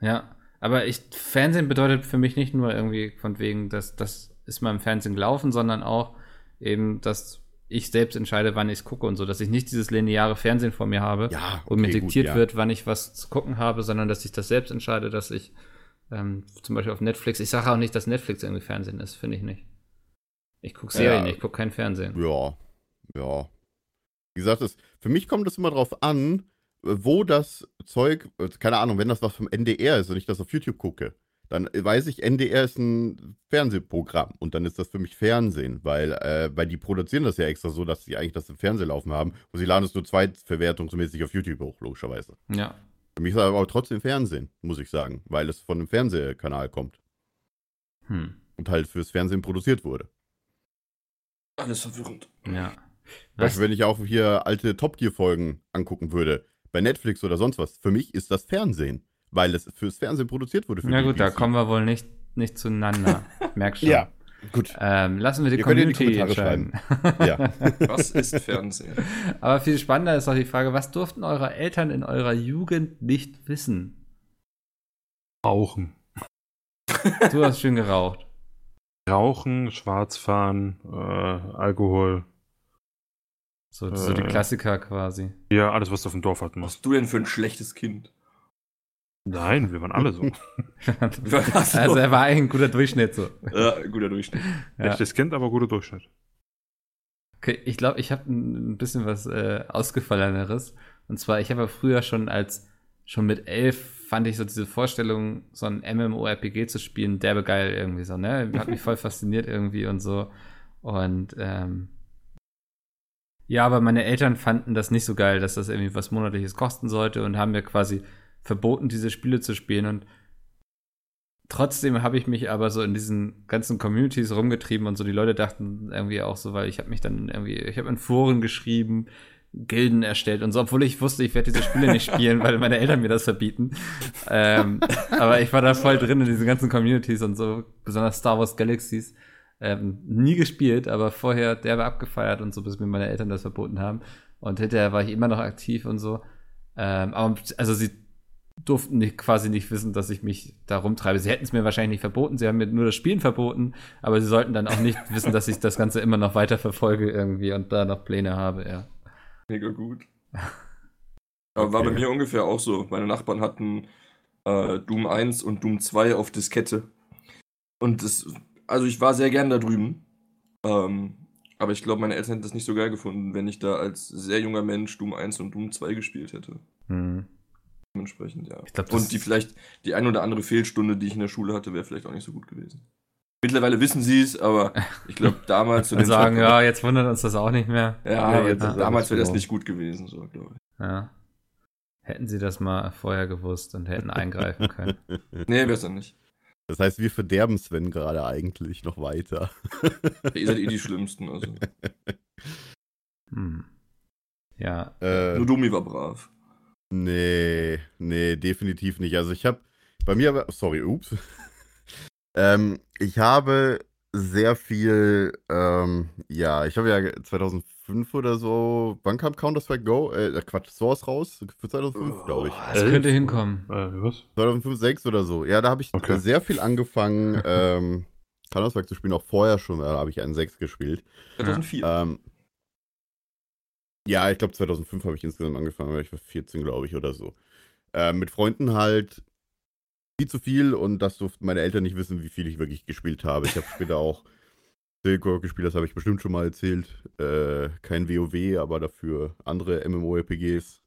Ja, aber ich, Fernsehen bedeutet für mich nicht nur irgendwie von wegen, dass das ist mal im Fernsehen gelaufen, sondern auch eben, dass ich selbst entscheide, wann ich es gucke und so, dass ich nicht dieses lineare Fernsehen vor mir habe Ja, und mir okay, gut, diktiert ja. wird, wann ich was zu gucken habe, sondern dass ich das selbst entscheide, dass ich ähm, zum Beispiel auf Netflix, ich sage auch nicht, dass Netflix irgendwie Fernsehen ist, finde ich nicht. Ich gucke Serien, Ja. ich gucke kein Fernsehen. Ja, ja. Wie gesagt, es, für mich kommt es immer drauf an, wo das Zeug, keine Ahnung, wenn das was vom NDR ist und ich das auf YouTube gucke, dann weiß ich, NDR ist ein Fernsehprogramm und dann ist das für mich Fernsehen, weil, äh, weil die produzieren das ja extra so, dass sie eigentlich das im Fernsehen laufen haben und sie laden es nur zweitverwertungsmäßig auf YouTube hoch, logischerweise. Ja. Für mich ist aber trotzdem Fernsehen, muss ich sagen, weil es von einem Fernsehkanal kommt Hm. und halt fürs Fernsehen produziert wurde. Alles verwirrend. Ja. Weißt du, wenn ich auch hier alte Top Gear-Folgen angucken würde, bei Netflix oder sonst was, für mich ist das Fernsehen, weil es fürs Fernsehen produziert wurde. Für Ja die gut, da BBC. kommen wir wohl nicht, nicht zueinander. Merk schon. Ja, gut. Ähm, lassen wir die Ihr die Community Kommentare entscheiden. Ja. Was ist Fernsehen? Aber viel spannender ist auch die Frage, was durften eure Eltern in eurer Jugend nicht wissen? Rauchen. Du hast schön geraucht. Rauchen, Schwarzfahren, äh, Alkohol. So, so die Äh. Klassiker quasi. Ja, alles, was du auf dem Dorf hatten Was musst. bist du denn für ein schlechtes Kind? Nein, wir waren alle so. also er war eigentlich ein guter Durchschnitt so. ja, guter Durchschnitt. Ja. Schlechtes Kind, aber guter Durchschnitt. Okay, ich glaube, ich habe ein bisschen was äh, ausgefalleneres. Und zwar, ich habe ja früher schon als, schon mit elf fand ich so diese Vorstellung, so ein MMORPG zu spielen, derbe geil irgendwie so, ne? Hat mich voll fasziniert irgendwie und so. Und ähm, ja, aber meine Eltern fanden das nicht so geil, dass das irgendwie was Monatliches kosten sollte und haben mir quasi verboten, diese Spiele zu spielen. Und trotzdem habe ich mich aber so in diesen ganzen Communities rumgetrieben und so die Leute dachten irgendwie auch so, weil ich habe mich dann irgendwie, ich habe in Foren geschrieben, Gilden erstellt und so, obwohl ich wusste, ich werde diese Spiele nicht spielen, weil meine Eltern mir das verbieten. Ähm, aber ich war da voll drin in diesen ganzen Communities und so, besonders Star Wars Galaxies. Ähm, nie gespielt, aber vorher derbe abgefeiert und so, bis mir meine Eltern das verboten haben. Und hinterher war ich immer noch aktiv und so. Ähm, aber also sie durften nicht, quasi nicht wissen, dass ich mich da rumtreibe. Sie hätten es mir wahrscheinlich nicht verboten, sie haben mir nur das Spielen verboten, aber sie sollten dann auch nicht wissen, dass ich das Ganze immer noch weiter verfolge irgendwie und da noch Pläne habe, ja. Mega gut. Aber war bei Okay. mir ungefähr auch so. Meine Nachbarn hatten äh, Doom 1 und Doom 2 auf Diskette. Und das, also ich war sehr gern da drüben. Ähm, aber ich glaube, meine Eltern hätten das nicht so geil gefunden, wenn ich da als sehr junger Mensch Doom 1 und Doom 2 gespielt hätte. Hm. Dementsprechend, ja. Ich glaub, und die vielleicht, die ein oder andere Fehlstunde, die ich in der Schule hatte, wäre vielleicht auch nicht so gut gewesen. Mittlerweile wissen sie es, aber ich glaube, damals zu dem sagen, Zeitpunkt- ja, jetzt wundert uns das auch nicht mehr. ja, Ja, jetzt ist damals wäre das nicht gut gewesen, so glaube ich. Ja. Hätten sie das mal vorher gewusst und hätten eingreifen können. Nee, wäre es dann nicht. Das heißt, wir verderben Sven gerade eigentlich noch weiter. Ihr seid eh die Schlimmsten. Also. Hm. Ja, Äh, Nur Dumi war brav. Nee, nee, definitiv nicht. Also ich habe bei mir aber, sorry, ups. ähm, ich habe sehr viel, ähm, ja, ich habe ja 2005 oder so, wann kam Counter-Strike Go? Äh, Quatsch, Source raus? Für 2005, glaube ich. das Elf? könnte hinkommen. Äh, was? 2005, 6 oder so. Ja, da habe ich Okay. sehr viel angefangen, ähm, Counter-Strike zu spielen, auch vorher schon, da habe ich einen 6 gespielt. 2004. Ähm, ja, ich glaube 2005 habe ich insgesamt angefangen, weil ich war 14, glaube ich, oder so. Ähm, mit Freunden halt viel zu viel und das durften meine Eltern nicht wissen, wie viel ich wirklich gespielt habe. Ich habe später auch Silk Road gespielt, das habe ich bestimmt schon mal erzählt. Äh, kein WoW, aber dafür andere MMORPGs.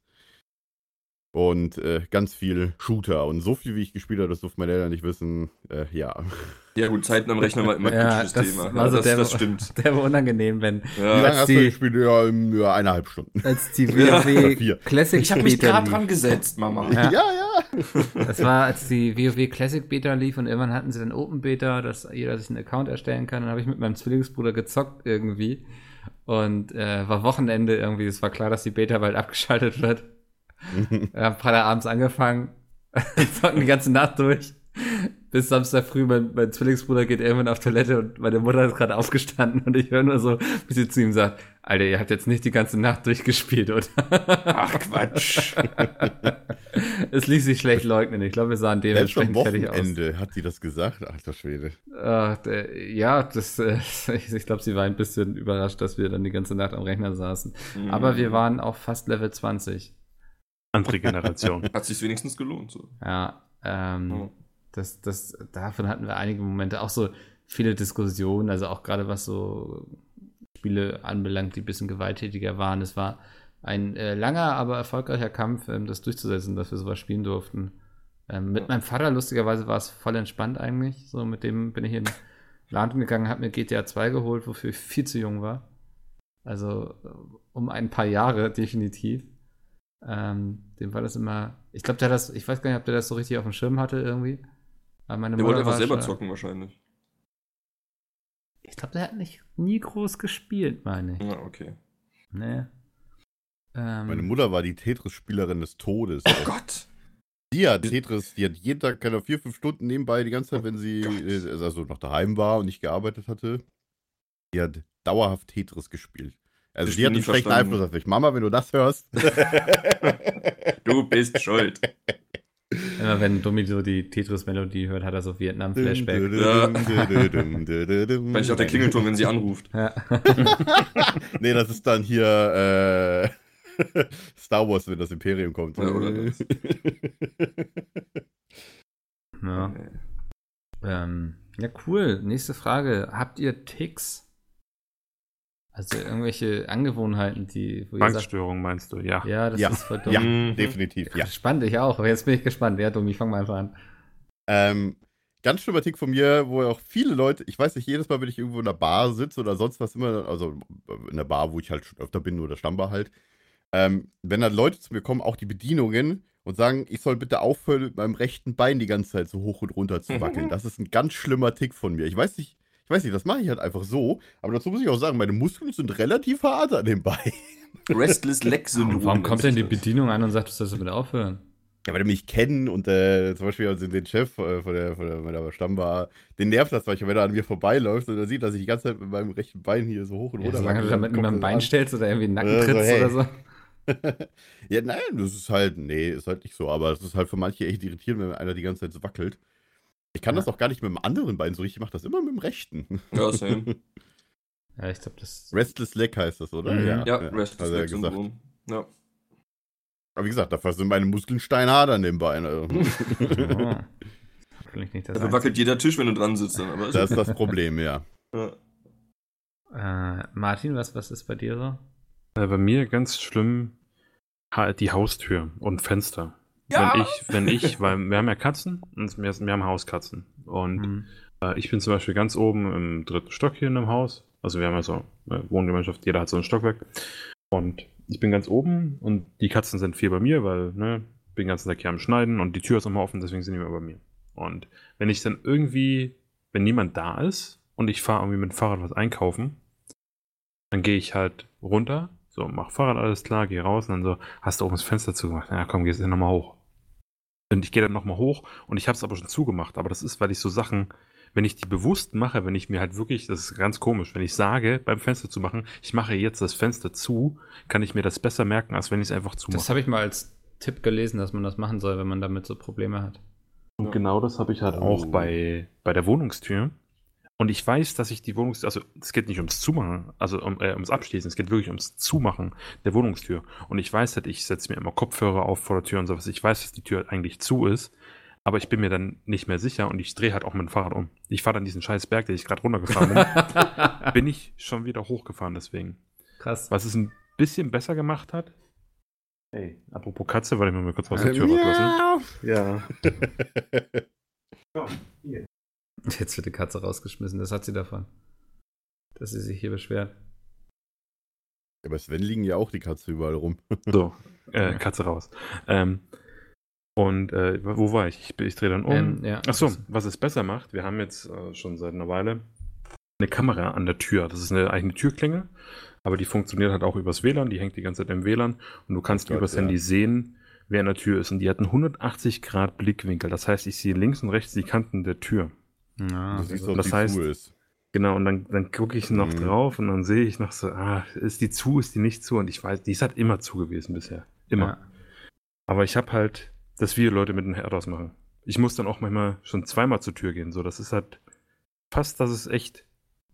Und äh, ganz viel Shooter. Und so viel, wie ich gespielt habe, das durften meine Eltern nicht wissen. Äh, ja. ja, gut, Zeiten am Rechner war immer ein Ja, kritisches das Thema. war Ja, das, der, das stimmt. der war unangenehm, wenn Wie Ja. lange hast du gespielt? Ja, in, ja, eineinhalb Stunden. als die Ja. WoW Vier. Classic Ich habe mich gerade dran gesetzt, Mama. Ja. ja. ja. Das war, als die WoW Classic Beta lief und irgendwann hatten sie dann Open Beta, dass jeder sich einen Account erstellen kann. Dann habe ich mit meinem Zwillingsbruder gezockt irgendwie und äh, war Wochenende irgendwie. Es war klar, dass die Beta bald abgeschaltet wird. Wir haben Freitag abends angefangen, zocken die ganze Nacht durch. Bis Samstag früh, mein, mein Zwillingsbruder geht irgendwann auf Toilette und meine Mutter ist gerade aufgestanden und ich höre nur so, wie sie zu ihm sagt, Alter, ihr habt jetzt nicht die ganze Nacht durchgespielt, oder? Ach, Quatsch. es ließ sich schlecht leugnen. Ich glaube, wir sahen dementsprechend fertig aus. Wochenende hat sie das gesagt, alter Schwede. Ach, der, ja, das, äh, ich, ich glaube, sie war ein bisschen überrascht, dass wir dann die ganze Nacht am Rechner saßen. Mhm. Aber wir waren auch fast Level 20. Andere Generation. Hat sich wenigstens gelohnt. So. Ja, ähm, Ja. das, das, davon hatten wir einige Momente, auch so viele Diskussionen, also auch gerade was so Spiele anbelangt, die ein bisschen gewalttätiger waren. Es war ein äh, langer, aber erfolgreicher Kampf, ähm, das durchzusetzen, dass wir sowas spielen durften. Ähm, mit meinem Vater, lustigerweise, war es voll entspannt eigentlich. So, mit dem bin ich in den Laden gegangen, habe mir GTA 2 geholt, wofür ich viel zu jung war. Also äh, um ein paar Jahre definitiv. Ähm, dem war das immer. Ich glaube, der hat das, ich weiß gar nicht, ob der das so richtig auf dem Schirm hatte irgendwie. Aber meine Der wollte einfach selber schon- zocken wahrscheinlich. Ich glaube, der hat nicht nie groß gespielt, meine ich. Ja, okay. Nee. Ähm, Meine Mutter war die Tetris-Spielerin des Todes. Oh Gott! Die hat Tetris, die hat jeden Tag, keine vier, fünf Stunden nebenbei die ganze Zeit, wenn sie Oh also noch daheim war und nicht gearbeitet hatte, die hat dauerhaft Tetris gespielt. Also Das die hat einen schlechten verstanden. Einfluss auf mich. Mama, wenn du das hörst. Du bist schuld. Immer wenn Domi so die Tetris-Melodie hört, hat er so Vietnam-Flashback. Vielleicht auch der Klingelton, wenn sie anruft. Ja. nee, das ist dann hier äh, Star Wars, wenn das Imperium kommt. Ja, oder das. ja. Ähm, ja, cool. Nächste Frage. Habt ihr Ticks? Also irgendwelche Angewohnheiten, die, wo Bankstörung meinst du, ja. ja, das Ja. ist voll dumm. ja, Mhm. definitiv, ja. Spannend, ich auch. Aber jetzt bin ich gespannt. Ja, Domi, fang mal einfach an. Ähm, ganz schlimmer Tick von mir, wo auch viele Leute, ich weiß nicht, jedes Mal, wenn ich irgendwo in der Bar sitze oder sonst was immer, also in der Bar, wo ich halt schon öfter bin oder Stammbar halt, ähm, wenn dann Leute zu mir kommen, auch die Bedienungen, und sagen, ich soll bitte aufhören, mit meinem rechten Bein die ganze Zeit so hoch und runter zu wackeln. Das ist ein ganz schlimmer Tick von mir. Ich weiß nicht, ich weiß nicht, das mache ich halt einfach so, aber dazu muss ich auch sagen, meine Muskeln sind relativ hart an dem Bein. Restless Leg Syndrom. Warum kommt denn die das. Bedienung an und sagt, du sollst damit aufhören? Ja, weil die mich kennen und äh, zum Beispiel also den Chef äh, von, der, von der meiner Stammbar, den nervt das manchmal, wenn er an mir vorbeiläuft und er sieht, dass ich die ganze Zeit mit meinem rechten Bein hier so hoch und Ja, runter solange du damit mit meinem das Bein an. stellst oder irgendwie den Nacken Äh, so, trittst hey. oder so. ja, nein, das ist halt, nee, ist halt nicht so, aber es ist halt für manche echt irritierend, wenn einer die ganze Zeit so wackelt. Ich kann Ja. das auch gar nicht mit dem anderen Bein so richtig, ich mache das immer mit dem rechten. Ja, same. Ja, ich glaube, das. Restless Leg heißt das, oder? Mhm. Ja, hat Restless Leg gesagt. Syndrom. Ja. Aber wie gesagt, dafür sind meine Muskeln steinhart an dem Bein. Also. Oh. Nicht das Dafür wackelt jeder Tisch, wenn du dran sitzt. Dann, aber ist Das ist das Problem, ja. ja. Äh, Martin, was, was ist bei dir so? Äh, bei mir ganz schlimm halt die Haustür und Fenster. Ja! Wenn ich, wenn ich, weil wir haben ja Katzen und wir, wir haben Hauskatzen. Und Hm. äh, ich bin zum Beispiel ganz oben im dritten Stock hier in einem Haus. Also wir haben ja so eine Wohngemeinschaft, jeder hat so ein Stockwerk. Und ich bin ganz oben und die Katzen sind viel bei mir, weil, ne, bin den ganzen Tag hier am Schneiden und die Tür ist immer offen, deswegen sind die immer bei mir. Und wenn ich dann irgendwie, wenn niemand da ist und ich fahre irgendwie mit dem Fahrrad was einkaufen, dann gehe ich halt runter, so, mach Fahrrad alles klar, gehe raus und dann so, hast du oben das Fenster zugemacht? Ja, komm, gehst du nochmal hoch. Und ich gehe dann nochmal hoch und ich habe es aber schon zugemacht. Aber das ist, weil ich so Sachen, wenn ich die bewusst mache, wenn ich mir halt wirklich, das ist ganz komisch, wenn ich sage, beim Fenster zu machen, ich mache jetzt das Fenster zu, kann ich mir das besser merken, als wenn ich es einfach Das zumache. habe ich mal als Tipp gelesen, dass man das machen soll, wenn man damit so Probleme hat. Und genau das habe ich halt auch bei, bei der Wohnungstür. Und ich weiß, dass ich die Wohnungstür, also es geht nicht ums Zumachen, also um, äh, ums Abschließen, es geht wirklich ums Zumachen der Wohnungstür. Und ich weiß halt, ich setze mir immer Kopfhörer auf vor der Tür und sowas. Ich weiß, dass die Tür eigentlich zu ist, aber ich bin mir dann nicht mehr sicher und ich drehe halt auch mit dem Fahrrad um. Ich fahre dann diesen scheiß Berg, den ich gerade runtergefahren bin, bin ich schon wieder hochgefahren deswegen. Krass. Was es ein bisschen besser gemacht hat. Hey, apropos Katze, weil ich mir mal kurz aus der Tür rauslassen. Ja. Jetzt wird die Katze rausgeschmissen, das hat sie davon. Dass sie sich hier beschwert. Ja, bei Sven liegen ja auch die Katze überall rum. So, äh, Katze raus. Ähm, und äh, wo war ich? Ich, ich drehe dann um. Ähm, ja. Achso, was es besser macht, wir haben jetzt äh, schon seit einer Weile eine Kamera an der Tür. Das ist eine eigene Türklinge, aber die funktioniert halt auch übers WLAN, die hängt die ganze Zeit im WLAN und du kannst Gott, übers ja. Handy sehen, wer an der Tür ist. Und die hat einen 180 Grad Blickwinkel. Das heißt, ich sehe links und rechts die Kanten der Tür. Ja, du siehst also- auch, das die heißt- ist. Genau, und dann, dann gucke ich noch Mhm. drauf und dann sehe ich noch so, ah, ist die zu, ist die nicht zu? Und ich weiß, die ist halt immer zu gewesen bisher. Immer. Ja. Aber ich habe halt, dass wir Leute mit dem Herd ausmachen. Ich muss dann auch manchmal schon zweimal zur Tür gehen. So, das ist halt fast, das ist echt.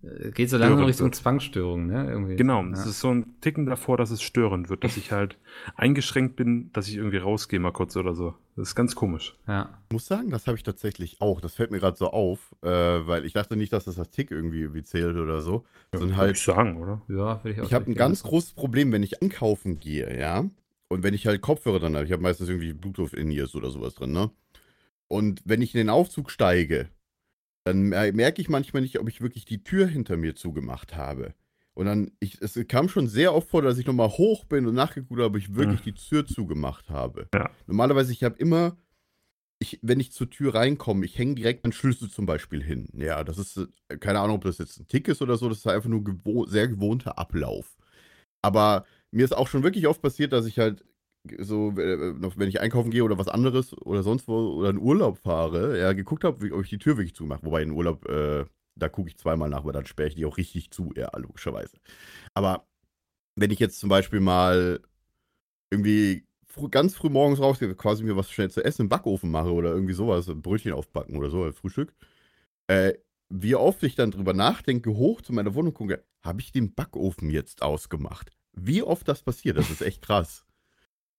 Äh, Geht so langsam Störend Richtung wird. Zwangsstörung, ne? Irgendwie. Genau, Ja. es ist so ein Ticken davor, dass es störend wird, dass ich halt eingeschränkt bin, dass ich irgendwie rausgehe mal kurz oder so. Das ist ganz komisch. ja. Ich muss sagen, das habe ich tatsächlich auch. Das fällt mir gerade so auf, äh, weil ich dachte nicht, dass das als Tick irgendwie, irgendwie zählt oder so. Sondern Würde halt, ich sagen, oder? Ja, würde ich auch ich habe ein ganz lassen. großes Problem, wenn ich einkaufen gehe, ja. Und wenn ich halt Kopfhörer dran habe, ich habe meistens irgendwie Bluetooth in ears oder sowas drin, ne? Und wenn ich in den Aufzug steige, dann mer- merke ich manchmal nicht, ob ich wirklich die Tür hinter mir zugemacht habe. Und dann, ich, es kam schon sehr oft vor, dass ich nochmal hoch bin und nachgeguckt habe, ob ich wirklich die Tür zugemacht habe. Ja. Normalerweise, ich habe immer, ich, wenn ich zur Tür reinkomme, ich hänge direkt meinen Schlüssel zum Beispiel hin. Ja, das ist, äh, keine Ahnung, ob das jetzt ein Tick ist oder so, das ist einfach nur gewo sehr gewohnter Ablauf. Aber mir ist auch schon wirklich oft passiert, dass ich halt so, äh, noch wenn ich einkaufen gehe oder was anderes oder sonst wo oder in Urlaub fahre, ja, geguckt habe, ob ich die Tür wirklich zumache. Wobei in Urlaub, äh, da gucke ich zweimal nach, weil dann sperre ich die auch richtig zu, ja, logischerweise. Aber wenn ich jetzt zum Beispiel mal irgendwie ganz früh morgens rausgehe, quasi mir was schnell zu essen im Backofen mache oder irgendwie sowas, ein Brötchen aufbacken oder so, als Frühstück, äh, wie oft ich dann drüber nachdenke, hoch zu meiner Wohnung gucke, habe ich den Backofen jetzt ausgemacht? Wie oft das passiert, das ist echt krass.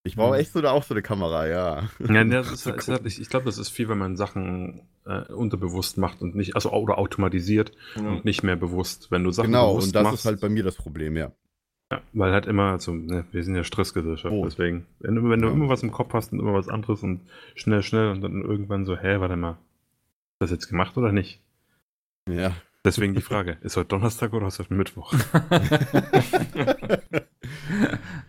Ich brauche echt so da auch so eine Kamera, ja. Ja, ne, das ist, ist halt, ich, ich glaube, das ist viel, wenn man Sachen äh, unterbewusst macht und nicht, also oder automatisiert Ja. und nicht mehr bewusst. Wenn du Sachen Genau, bewusst und das machst, ist halt bei mir das Problem, ja. ja, weil halt immer, also, ne, wir sind ja Stressgesellschaft, Oh. deswegen, wenn, du- wenn du Ja. immer was im Kopf hast und immer was anderes und schnell, schnell und dann irgendwann so, hä, warte mal, hast du das jetzt gemacht oder nicht? Ja. Deswegen die Frage, ist heute Donnerstag oder ist heute Mittwoch?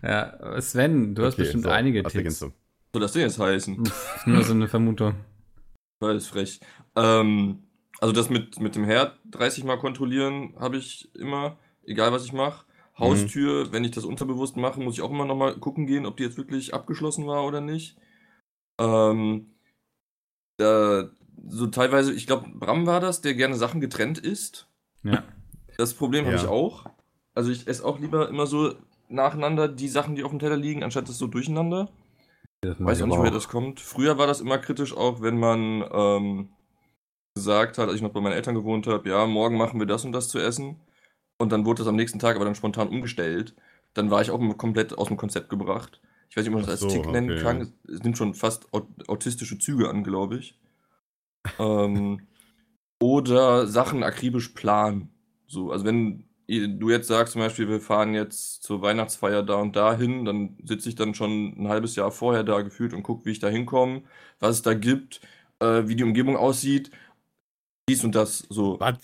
ja, Sven, du hast Okay, bestimmt so, einige hast du Tipps. Ergänzung. Soll das denn jetzt heißen? Nur so eine Vermutung. Weil ist frech. Ähm, also das mit, mit dem Herd 30 Mal kontrollieren habe ich immer, egal was ich mache. Haustür, wenn ich das unterbewusst mache, muss ich auch immer nochmal gucken gehen, ob die jetzt wirklich abgeschlossen war oder nicht. Ähm, da, so teilweise, ich glaube, Bram war das, der gerne Sachen getrennt isst. Ja. Das Problem habe Ja. ich auch. Also ich esse auch lieber immer so nacheinander die Sachen, die auf dem Teller liegen, anstatt das so durcheinander. Das Weiß ich auch nicht, woher das kommt. Früher war das immer kritisch, auch wenn man ähm, gesagt hat, als ich noch bei meinen Eltern gewohnt habe, ja, morgen machen wir das und das zu essen. Und dann wurde das am nächsten Tag aber dann spontan umgestellt. Dann war ich auch komplett aus dem Konzept gebracht. Ich weiß nicht, ob man das Ach als so, Tick nennen okay. kann. Es, nimmt schon fast aut autistische Züge an, glaube ich. ähm, oder Sachen akribisch planen. So, also wenn du jetzt sagst, zum Beispiel, wir fahren jetzt zur Weihnachtsfeier da und da hin, dann sitze ich dann schon ein halbes Jahr vorher da gefühlt und gucke, wie ich da hinkomme, was es da gibt, äh, wie die Umgebung aussieht, dies und das. So, Was?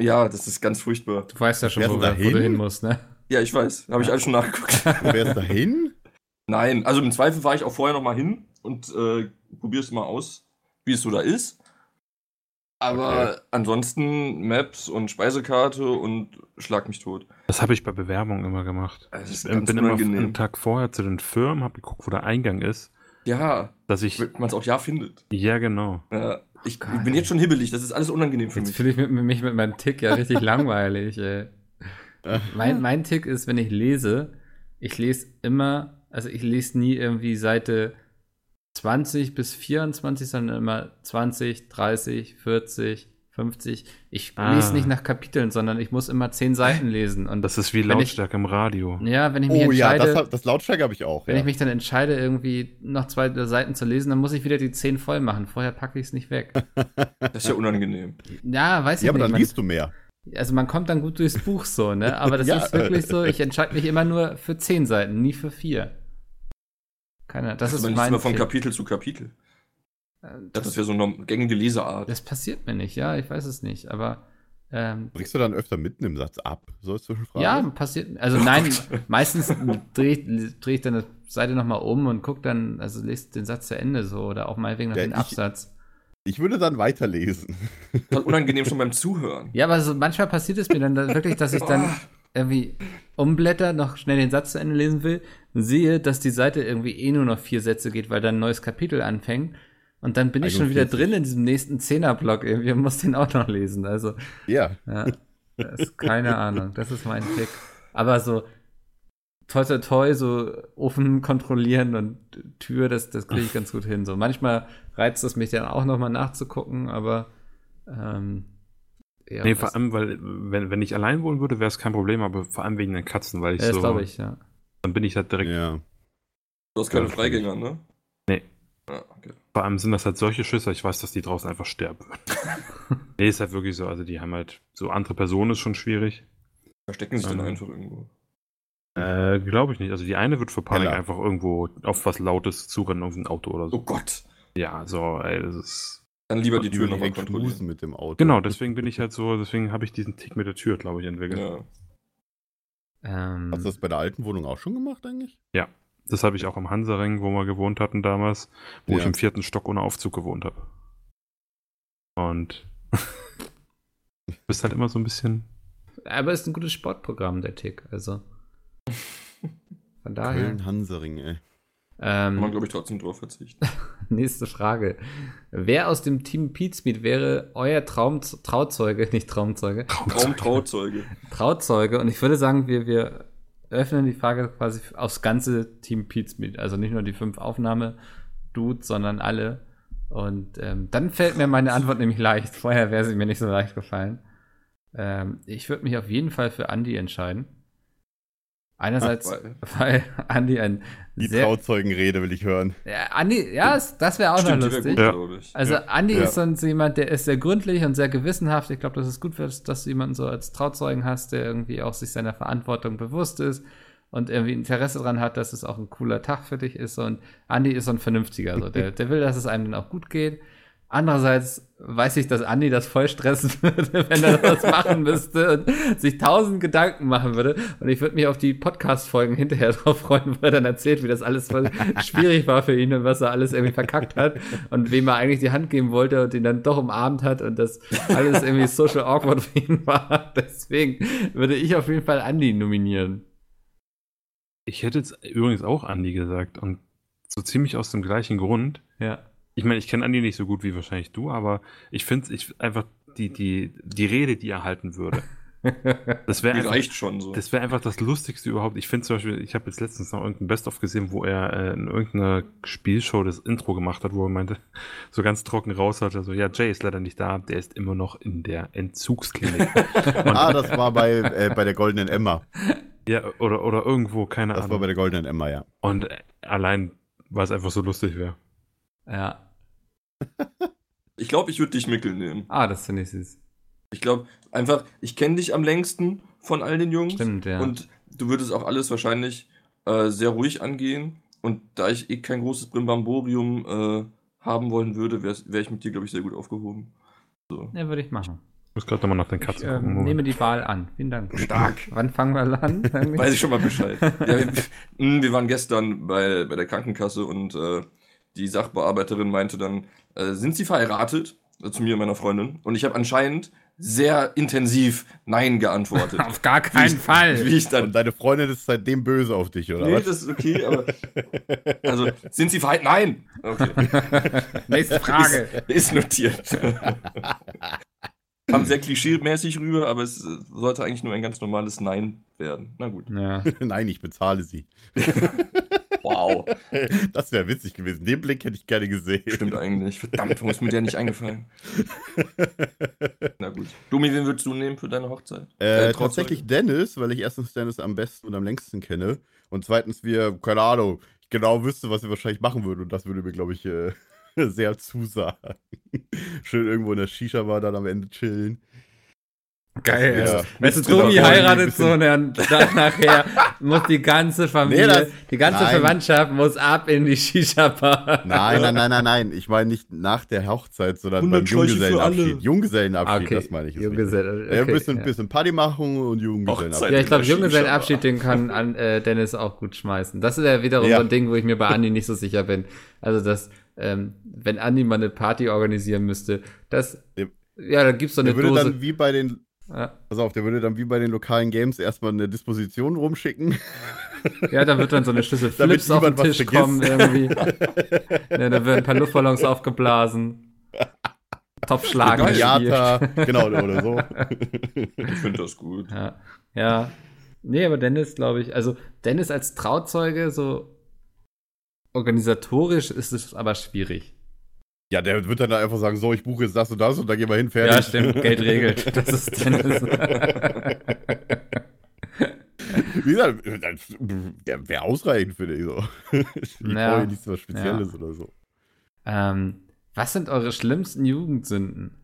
ja, das ist ganz furchtbar. Du weißt ja schon, wo, da wo du hin? hin musst, ne? Ja, ich weiß, habe ich alles schon nachgeguckt. Du dahin? Nein, also im Zweifel fahre ich auch vorher noch mal hin und äh, probiere es mal aus, wie es so da ist. Aber Okay. ansonsten Maps und Speisekarte und schlag mich tot. Das habe ich bei Bewerbungen immer gemacht. Ist Ich bin immer unangenehm. einen Tag vorher zu den Firmen, habe geguckt, wo der Eingang ist, Ja, dass ich, man es auch ja findet. ja genau. Ja, ich Geil. bin jetzt schon hibbelig, das ist alles unangenehm für Jetzt mich. fühle ich mit, mich mit meinem Tick ja richtig langweilig, ey. Mein, mein Tick ist, wenn ich lese, ich lese immer, also ich lese nie irgendwie Seite 20 bis 24, sondern immer 20, 30, 40, 50. Ich Ah. lese nicht nach Kapiteln, sondern ich muss immer 10 Seiten lesen. Und Das ist wie Wenn ich- Lautstärke im Radio. ja, wenn ich mich Oh ja, entscheide, das, hab- das Lautstärke habe ich auch. wenn ja. ich mich dann entscheide, irgendwie noch zwei Seiten zu lesen, dann muss ich wieder die 10 voll machen. Vorher packe ich es nicht weg. Das ist ja unangenehm. Ja, weiß ich ja, aber nicht. dann Man- liest du mehr. Also man kommt dann gut durchs Buch so, ne? Aber das Ja. ist wirklich so, ich entscheide mich immer nur für zehn Seiten, nie für vier. Keine, das ist Man liest mein immer von. Kapitel zu Kapitel. Äh, Das, Das, wäre so eine gängige Leseart. das passiert mir nicht, ja, ich weiß es nicht. Aber ähm, Brichst du dann öfter mitten im Satz ab? So ist Zwischenfrage. ja, passiert. Also nein, meistens drehe ich, dreh ich dann eine Seite nochmal um und gucke dann, also lese den Satz zu Ende so oder auch meinetwegen noch Ja, den ich- Absatz. Ich würde dann weiterlesen. Das ist unangenehm schon beim Zuhören. Ja, aber so manchmal passiert es mir dann da wirklich, dass ich dann irgendwie umblätter, noch schnell den Satz zu Ende lesen will, sehe, dass die Seite irgendwie eh nur noch vier Sätze geht, weil dann ein neues Kapitel anfängt. Und dann bin ich schon wieder 41. drin in diesem nächsten Zehnerblock irgendwie muss den auch noch lesen. Also, Ja. ja, das ist keine Ahnung. Das ist mein Tick. Aber so toi toi toi, so Ofen kontrollieren und Tür, das, das kriege ich ganz gut hin. So manchmal reizt es mich dann auch nochmal nachzugucken, aber ähm, ja, nee, das- vor allem, weil, wenn, wenn ich allein wohnen würde, wäre es kein Problem, aber vor allem wegen den Katzen, weil ich ja, das so, glaube ich, ja. dann bin ich halt direkt, Ja. Du hast keine Freigänger, ne? Nee. Ah, okay. vor allem sind das halt solche Schüsse, ich weiß, dass die draußen einfach sterben. nee, ist halt wirklich so, also die haben halt, so andere Personen ist schon schwierig. Verstecken sich dann Ähm. einfach irgendwo. Äh, glaube ich nicht. Also die eine wird vor Panik Keller. einfach irgendwo auf was Lautes zurennen, auf ein Auto oder Oh so. Gott. Ja, so, ey, das ist. Dann lieber die Tür nochmal kontrollieren. mit dem Auto. Genau, deswegen bin ich halt so, deswegen habe ich diesen Tick mit der Tür, glaube ich, entwickelt. Ja. Ähm, Hast du das bei der alten Wohnung auch schon gemacht eigentlich? Das habe ich auch am Hansaring, wo wir gewohnt hatten damals, wo ich Ja. im vierten Stock ohne Aufzug gewohnt habe. Und du bist halt immer so ein bisschen. aber ist ein gutes Sportprogramm, der Tick. Also. Von daher. Köln Hansering, ey. Kann man, Ähm, glaube ich, trotzdem drauf verzichten. nächste Frage. Wer aus dem Team Pizmeet wäre euer Traum Trauzeuge, nicht Traumzeuge, Traum Trauzeuge. Trauzeuge? Und ich würde sagen, wir, wir öffnen die Frage quasi aufs ganze Team Pizmeet. Also nicht nur die fünf Aufnahme-Dudes, sondern alle. Und ähm, dann fällt mir meine Antwort nämlich leicht. Vorher wäre sie mir nicht so leicht gefallen. Ähm, ich würde mich auf jeden Fall für Andy entscheiden. Einerseits, Weil- weil Andy ein Die sehr. Trauzeugenrede will ich hören. Ja, Andy, ja, es- das wäre auch Stimmt, noch lustig. gut, Ja. Also Andy Ja. ist sonst jemand, der ist sehr gründlich und sehr gewissenhaft. Ich glaube, das ist gut, dass, dass du jemanden so als Trauzeugen hast, der irgendwie auch sich seiner Verantwortung bewusst ist und irgendwie Interesse daran hat, dass es auch ein cooler Tag für dich ist. Und Andy ist so ein Vernünftiger. So. Der, der will, dass es einem dann auch gut geht. Andererseits weiß ich, dass Andi das voll stressen würde, wenn er das machen müsste und sich tausend Gedanken machen würde. Und ich würde mich auf die Podcast-Folgen hinterher drauf freuen, wo er dann erzählt, wie das alles schwierig war für ihn und was er alles irgendwie verkackt hat und wem er eigentlich die Hand geben wollte und ihn dann doch umarmt hat und das alles irgendwie social awkward für ihn war. Deswegen würde ich auf jeden Fall Andi nominieren. Ich hätte jetzt übrigens auch Andi gesagt und so ziemlich aus dem gleichen Grund. Ja. Ich meine, ich kenne Andi nicht so gut wie wahrscheinlich du, aber ich finde ich einfach die, die, die Rede, die er halten würde. Das wäre Die einfach, reicht schon so. das wäre einfach das Lustigste überhaupt. Ich finde zum Beispiel, ich habe jetzt letztens noch irgendein Best-of gesehen, wo er äh, in irgendeiner Spielshow das Intro gemacht hat, wo er meinte, so ganz trocken raus hatte, so, ja, Jay ist leider nicht da, der ist immer noch in der Entzugsklinik. Ah, das war bei, äh, bei der Goldenen Emma. ja, oder, oder irgendwo, keine Das war Ahnung. bei der Goldenen Emma, ja. Und äh, allein, weil es einfach so lustig wäre. ja. Ich glaube, ich würde dich Mickel nehmen. Ah, das finde ich süß. Ich glaube einfach, ich kenne dich am längsten von all den Jungs. Stimmt, ja. Und du würdest auch alles wahrscheinlich äh, sehr ruhig angehen. Und da ich eh kein großes Brimbamborium äh, haben wollen würde, wäre wär ich mit dir, glaube ich, sehr gut aufgehoben. So. ja, würde ich machen. Ich muss gerade nochmal nach den Ich Katzen ähm, gucken. Moment. nehme die Wahl an. Vielen Dank. Stark. Wann fangen wir an? Weiß ich schon mal Bescheid. ja, wir, mh, wir waren gestern bei, bei der Krankenkasse und äh, die Sachbearbeiterin meinte dann, äh, sind Sie verheiratet? Äh, zu mir und meiner Freundin. Und ich habe anscheinend sehr intensiv Nein geantwortet. Auf gar keinen Wie Fall. ich dann Und deine Freundin ist seitdem böse auf dich, oder Nee, was? das ist okay, aber. Also, sind Sie verheiratet? Nein! Okay. Nächste Frage. Ist, ist notiert. Kam sehr klischee-mäßig rüber, aber es äh, sollte eigentlich nur ein ganz normales Nein werden. Na gut. Ja. Nein, ich bezahle sie. Wow. Das wäre witzig gewesen. Den Blick hätte ich gerne gesehen. Stimmt eigentlich. Verdammt, warum ist mir der nicht eingefallen? Na gut. Domi, wen würdest du nehmen für deine Hochzeit? Äh, Trauzeuge? tatsächlich Dennis, weil ich erstens Dennis am besten und am längsten kenne. Und zweitens wir, keine Ahnung, ich genau wüsste, was er wahrscheinlich machen würde. Und das würde mir, glaube ich, äh, sehr zusagen. Schön irgendwo in der Shisha-Bar dann am Ende chillen. Geil. Ja. Also, weißt du, Tobi heiratet so und dann, dann nachher muss die ganze Familie, Nee, das- die ganze nein. Verwandtschaft muss ab in die Shisha-Bar. Nein, nein, nein, nein, nein. Ich meine nicht nach der Hochzeit, sondern beim 100 Schläuche für alle. Junggesellenabschied. Junggesellenabschied, Okay, das meine ich. ist Junggesell- wichtig. Ja, ein okay, bisschen, ja. bisschen Partymachung und Junggesellenabschied. Hochzeit. Ja, ich glaube, Junggesellenabschied, den kann an, äh, Dennis auch gut schmeißen. Das ist ja wiederum Ja. so ein Ding, wo ich mir bei Andi nicht so sicher bin. Also, dass, ähm, wenn Andi mal eine Party organisieren müsste, das, ja, da gibt's so eine Der würde Dose. dann wie bei den, Ja, pass auf, der würde dann wie bei den lokalen Games erstmal eine Disposition rumschicken. ja, da wird dann so eine Schüssel Damit Flips auf den Tisch kommen irgendwie. ja, da werden ein paar Luftballons aufgeblasen. Gespielt. Pinata, genau, oder so. Ich finde das gut. Ja, ja. Nee, aber Dennis, glaube ich, also Dennis als Trauzeuge, so organisatorisch ist es aber schwierig. Ja, der wird dann einfach sagen, so, ich buche jetzt das und das und dann gehen wir hin, Ja, fertig. stimmt, Geld regelt. Das ist Dennis. Wie gesagt, das- der wäre ausreichend für dich so. Ich Ja, brauche nichts was Spezielles oder so. ähm, was sind eure schlimmsten Jugendsünden?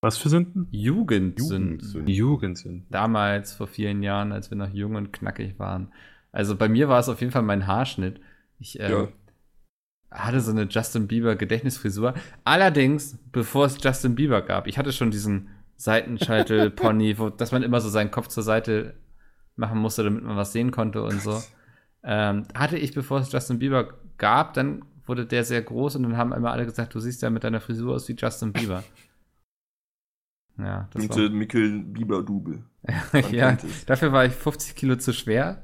Was für Sünden? Jugendsünden. Jugendsünden. Jugendsünden. Damals, vor vielen Jahren, als wir noch jung und knackig waren. Also bei mir war es auf jeden Fall mein Haarschnitt. Ich, ähm, Ja. Hatte so eine Justin Bieber Gedächtnisfrisur. Allerdings, bevor es Justin Bieber gab, ich hatte schon diesen Seitenscheitel-Pony, wo, dass man immer so seinen Kopf zur Seite machen musste, damit man was sehen konnte und so. Ähm, hatte ich, bevor es Justin Bieber gab, dann wurde der sehr groß und dann haben immer alle gesagt, du siehst ja mit deiner Frisur aus wie Justin Bieber. Ja, das Mit war, Mickel Bieber Double. ja, dafür war ich 50 Kilo zu schwer.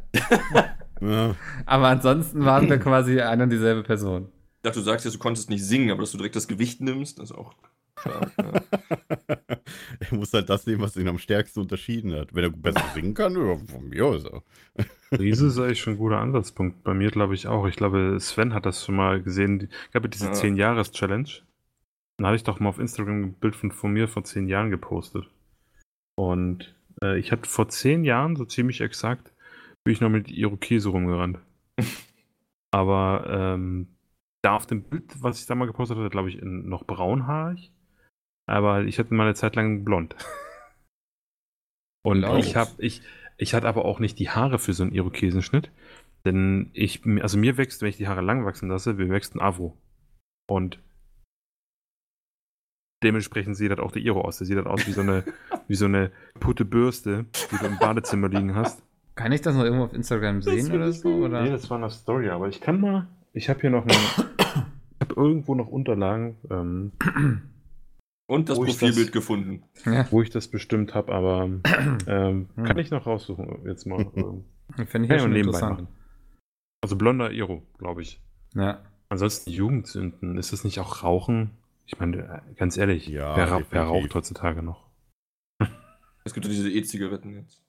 Ja. Aber ansonsten waren wir quasi eine und dieselbe Person. Ich dachte, du sagst jetzt, du konntest nicht singen, aber dass du direkt das Gewicht nimmst, das ist auch stark. Ja. er muss halt das nehmen, was ihn am stärksten unterschieden hat. Wenn er besser singen kann, ja, von mir aus. Riese ist eigentlich schon ein guter Ansatzpunkt. Bei mir glaube ich auch. Ich glaube, Sven hat das schon mal gesehen. Gab ja diese Ja. 10-Jahres-Challenge. Dann hatte ich doch mal auf Instagram ein Bild von, von mir vor 10 Jahren gepostet. Und äh, ich hatte vor 10 Jahren, so ziemlich exakt, bin ich noch mit Irokese rumgerannt. Aber ähm, da auf dem Bild, was ich da mal gepostet hatte, glaube ich, noch braunhaarig. Aber ich hatte mal eine Zeit lang blond. Und Blau. ich habe, ich, ich hatte aber auch nicht die Haare für so einen Irokesenschnitt. Denn ich, also mir wächst, wenn ich die Haare lang wachsen lasse, mir wächst ein Afro. Und dementsprechend sieht das auch der Iro aus. Der sieht das aus wie so eine, wie so eine putte Bürste, die du im Badezimmer liegen hast. Kann ich das noch irgendwo auf Instagram sehen oder so? Oder? Nee, das war eine Story, aber ich kann mal. Ich habe hier noch eine. ich habe irgendwo noch Unterlagen, ähm, Und das Wo ich Profilbild das- gefunden. Ja, wo ich das bestimmt habe, aber ähm, Hm. kann ich noch raussuchen jetzt mal. ähm, finde ich kann ja schon nebenbei interessant. machen. Also blonder Iro, glaube ich. Ja. Ansonsten Jugendsünden, ist das nicht auch Rauchen? Ich meine, äh, ganz ehrlich, Ja, wer, ra wer definitiv. raucht heutzutage noch? Es gibt ja diese E-Zigaretten jetzt.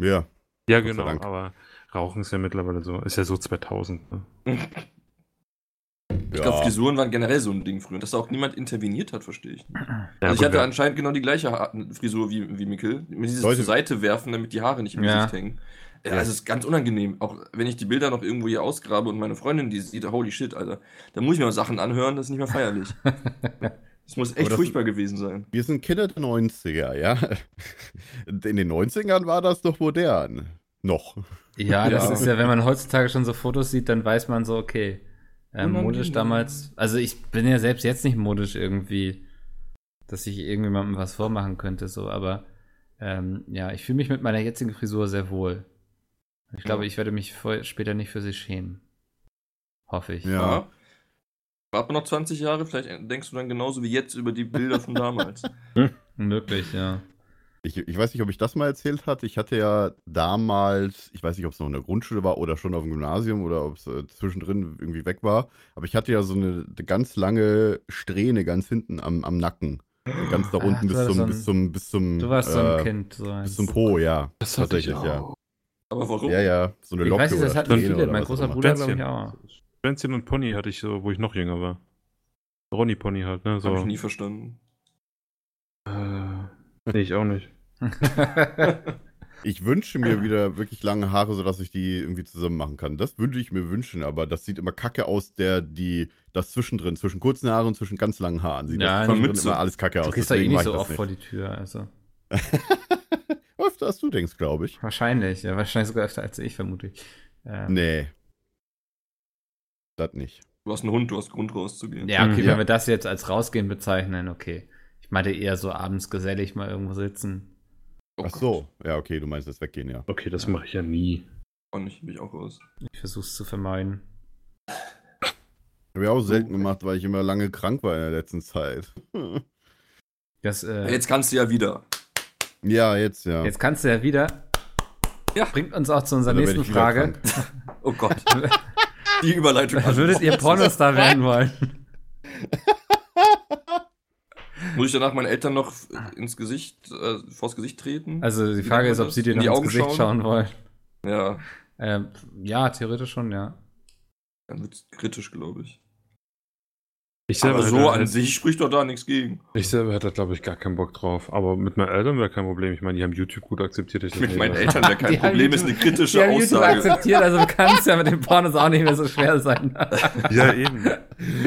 Ja. Ja, genau, aber Rauchen ist ja mittlerweile so, ist ja so 2000. Ne? Ich glaube, Frisuren waren generell so ein Ding früher. Dass da auch niemand interveniert hat, verstehe ich. nicht. Ja, also ich hatte anscheinend genau die gleiche Frisur wie, wie Mikkel. Mit dieses Leute- zur Seite werfen, damit die Haare nicht im Ja. Gesicht hängen. Ja, das ist ganz unangenehm. Auch wenn ich die Bilder noch irgendwo hier ausgrabe und meine Freundin die sieht, holy shit, Alter. Da muss ich mir mal Sachen anhören, das ist nicht mehr feierlich. Das muss echt das- furchtbar gewesen sein. Wir sind Kinder der 90er, ja. In den 90ern war das doch modern. Noch. Ja, das Ja. ist ja, wenn man heutzutage schon so Fotos sieht, dann weiß man so, okay, ähm, modisch damals. Also ich bin ja selbst jetzt nicht modisch irgendwie, dass ich irgendjemandem was vormachen könnte, so, aber ähm, ja, ich fühle mich mit meiner jetzigen Frisur sehr wohl. Ich glaube, Ja. ich werde mich vor, später nicht für sie schämen. Hoffe ich. Ja. Warte noch 20 Jahre, vielleicht denkst du dann genauso wie jetzt über die Bilder von damals. Möglich, ja. Ich, ich weiß nicht, ob ich das mal erzählt hatte. Ich hatte ja damals, ich weiß nicht, ob es noch in der Grundschule war oder schon auf dem Gymnasium oder ob es äh, zwischendrin irgendwie weg war. Aber ich hatte ja so eine, eine ganz lange Strähne ganz hinten am, am Nacken. Ganz da Ach, unten du bis zum, so ein- bis zum, bis zum, Du warst so ein äh, Kind. So eins. bis zum Po, ja. Das hatte ich Tatsächlich, ja. auch. Aber warum? Ja, ja, so eine Ich Locke weiß nicht, das hatten viele. Mein großer. Bruder, glaube ich, auch. Schwänzchen und Pony hatte ich so, wo ich noch jünger war. Ronny Pony halt, ne? So. Hab ich nie verstanden. Äh, nee, ich auch nicht. Ich wünsche mir wieder wirklich lange Haare, sodass ich die irgendwie zusammen machen kann. Das würde ich mir wünschen, aber das sieht immer kacke aus, der, die, das zwischendrin, zwischen kurzen Haaren und zwischen ganz langen Haaren. Sieht Ja, das zwischendrin Mütze. immer alles kacke aus. Du gehst doch eh nicht so oft vor die Tür, also. Öfter als du denkst, glaube ich. Wahrscheinlich, ja, wahrscheinlich sogar öfter als ich, vermute ich. Ähm, Nee. Das nicht. Du hast einen Hund, du hast Grund rauszugehen. Ja, okay, Mhm. wenn Ja. wir das jetzt als rausgehen bezeichnen, okay. Ich meinte eher so abends gesellig mal irgendwo sitzen. Oh Ach Gott. so. Ja, okay, du meinst das Weggehen, ja. Okay, das mache ich ja nie. Und ich bin ich auch raus. Ich versuch's zu vermeiden. Habe ich auch selten gemacht, weil ich immer lange krank war in der letzten Zeit. Das, äh, Jetzt kannst du ja wieder. Ja, jetzt, ja. jetzt kannst du ja wieder. Ja. Bringt uns auch zu unserer werd nächsten Frage. Oh Gott. Die Überleitung. Würdet ihr Pornostar werden wollen? Muss ich danach meinen Eltern noch ins Gesicht, äh, vors Gesicht treten? Also die Frage ist, ob sie dir das? noch In die ins Augen Gesicht schauen? schauen wollen. Ja, Ähm, ja, theoretisch schon, ja. dann wird's kritisch, glaube ich. Ich Aber selber, so hätte, an sich spricht doch da nichts gegen. ich selber hätte, glaube ich, gar keinen Bock drauf. Aber mit meinen Eltern wäre kein Problem. Ich meine, die haben YouTube gut akzeptiert. Ich Mit nicht meinen. Eltern wäre kein Die Problem, ist YouTube- eine kritische Die haben YouTube Aussage. akzeptiert, also kann es ja mit den Pornos auch nicht mehr so schwer sein. Ja, eben.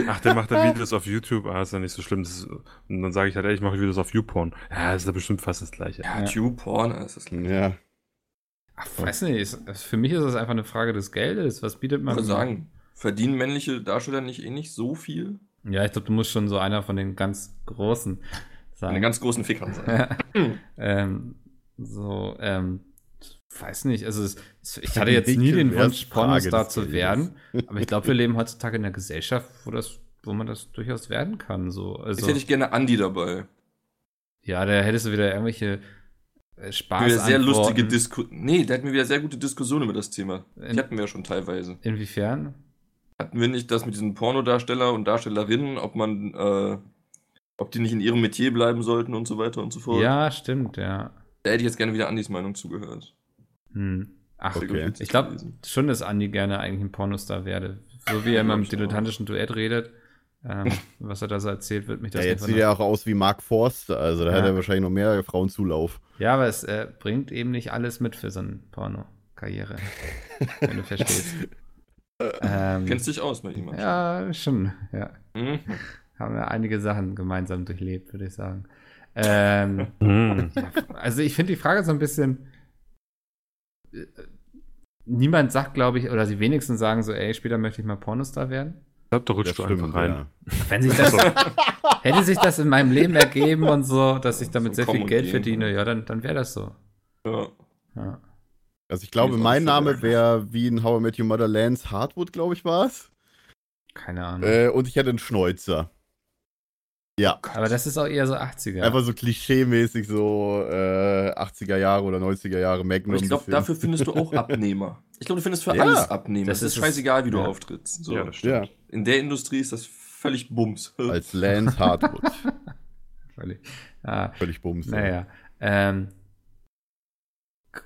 Ach, der macht da Videos auf YouTube. Ah, ist ja nicht so schlimm. Das ist, und dann sage ich halt, ey, ich mache Videos auf YouPorn. Ja, ist ja bestimmt fast das Gleiche. Ja, Ja. Tube-Porn, ist das Ja. Ach, weiß nicht, für mich ist das einfach eine Frage des Geldes. Was bietet Ich man? würde sagen, verdienen männliche Darsteller nicht eh nicht so viel? Ja, ich glaube, du musst schon so einer von den ganz großen sein. Eine ganz großen Fickern sein. ähm, so, ähm, weiß nicht, also es, es, ich hatte jetzt nie den Wunsch, Pornostar zu werden, aber ich glaube, wir leben heutzutage in einer Gesellschaft, wo das, wo man das durchaus werden kann. So, Jetzt also, hätte ich gerne Andi dabei. ja, da hättest du wieder irgendwelche äh, Spaß. Wieder sehr lustige Disku Nee, der hat mir wieder sehr gute Diskussionen über das Thema. Die In- hatten wir ja schon teilweise. Inwiefern? Hatten wir nicht das mit diesen Pornodarsteller und Darstellerinnen, ob man, äh, ob die nicht in ihrem Metier bleiben sollten und so weiter und so fort? Ja, stimmt, ja. Da hätte ich jetzt gerne wieder Andis Meinung zugehört. Hm. Ach, Okay. ich glaube schon, dass Andi gerne eigentlich ein Pornostar werde. So wie er immer im dilettantischen Duett redet, ähm, was er da so erzählt, wird mich Ja, das jetzt nicht sieht er auch aus wie Mark Forster, also da Ja. hat er wahrscheinlich noch mehr Frauenzulauf. Ja, aber es äh, bringt eben nicht alles mit für so eine Porno-Karriere. wenn du verstehst. Ähm, Kennst dich aus mit ihm? ja, schon, ja. Mhm. Haben wir einige Sachen gemeinsam durchlebt, würde ich sagen. Ähm, Hm. also ich finde die Frage so ein bisschen. äh, Niemand sagt, glaube ich, oder die wenigsten sagen so, ey, später möchte ich mal Pornostar werden. Ich glaube, da rutscht du einfach rein. ja. Wenn sich das, hätte sich das in meinem Leben ergeben und so, dass ich damit So sehr viel Geld gehen. verdiene, ja, dann, dann wäre das so. Ja. Ja. Also ich glaube, mein? Name wäre wie in How I Met Your Mother Lance Hartwood, glaube ich, war es. Keine Ahnung. Äh, und ich hätte einen Schnäuzer. Ja. Aber das ist auch eher so 80er. Einfach so klischee-mäßig so äh, 80er Jahre oder 90er Jahre Magnum. Aber ich glaube, dafür findest du auch Abnehmer. Ich glaube, du findest für Ja. alles Abnehmer. Das Das ist scheißegal, wie du Ja. auftrittst. So. Ja, das stimmt. Ja, In der Industrie ist das völlig Bums. als Lance Hartwood. Völlig. Ja, Völlig bums. ja. naja. Ähm,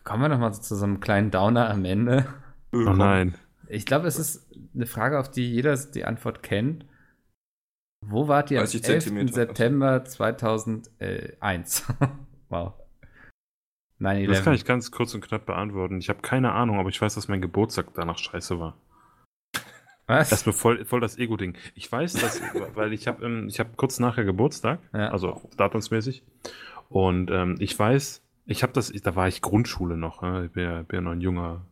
kommen wir noch mal zu so einem kleinen Downer am Ende. Oh nein. Ich glaube, es ist eine Frage, auf die jeder die Antwort kennt. Wo wart ihr am 30 11. Zentimeter. September 2001? wow. 9-11. Das kann ich ganz kurz und knapp beantworten. Ich habe keine Ahnung, aber ich weiß, dass mein Geburtstag danach scheiße war. Was? Das ist mir voll, voll das Ego-Ding. Ich weiß, dass, weil ich habe ähm, ich hab kurz nachher Geburtstag, Ja. also datumsmäßig. Und ähm, ich weiß, ich habe das, da war ich Grundschule noch. Ne? Ich bin ja, bin ja noch ein junger,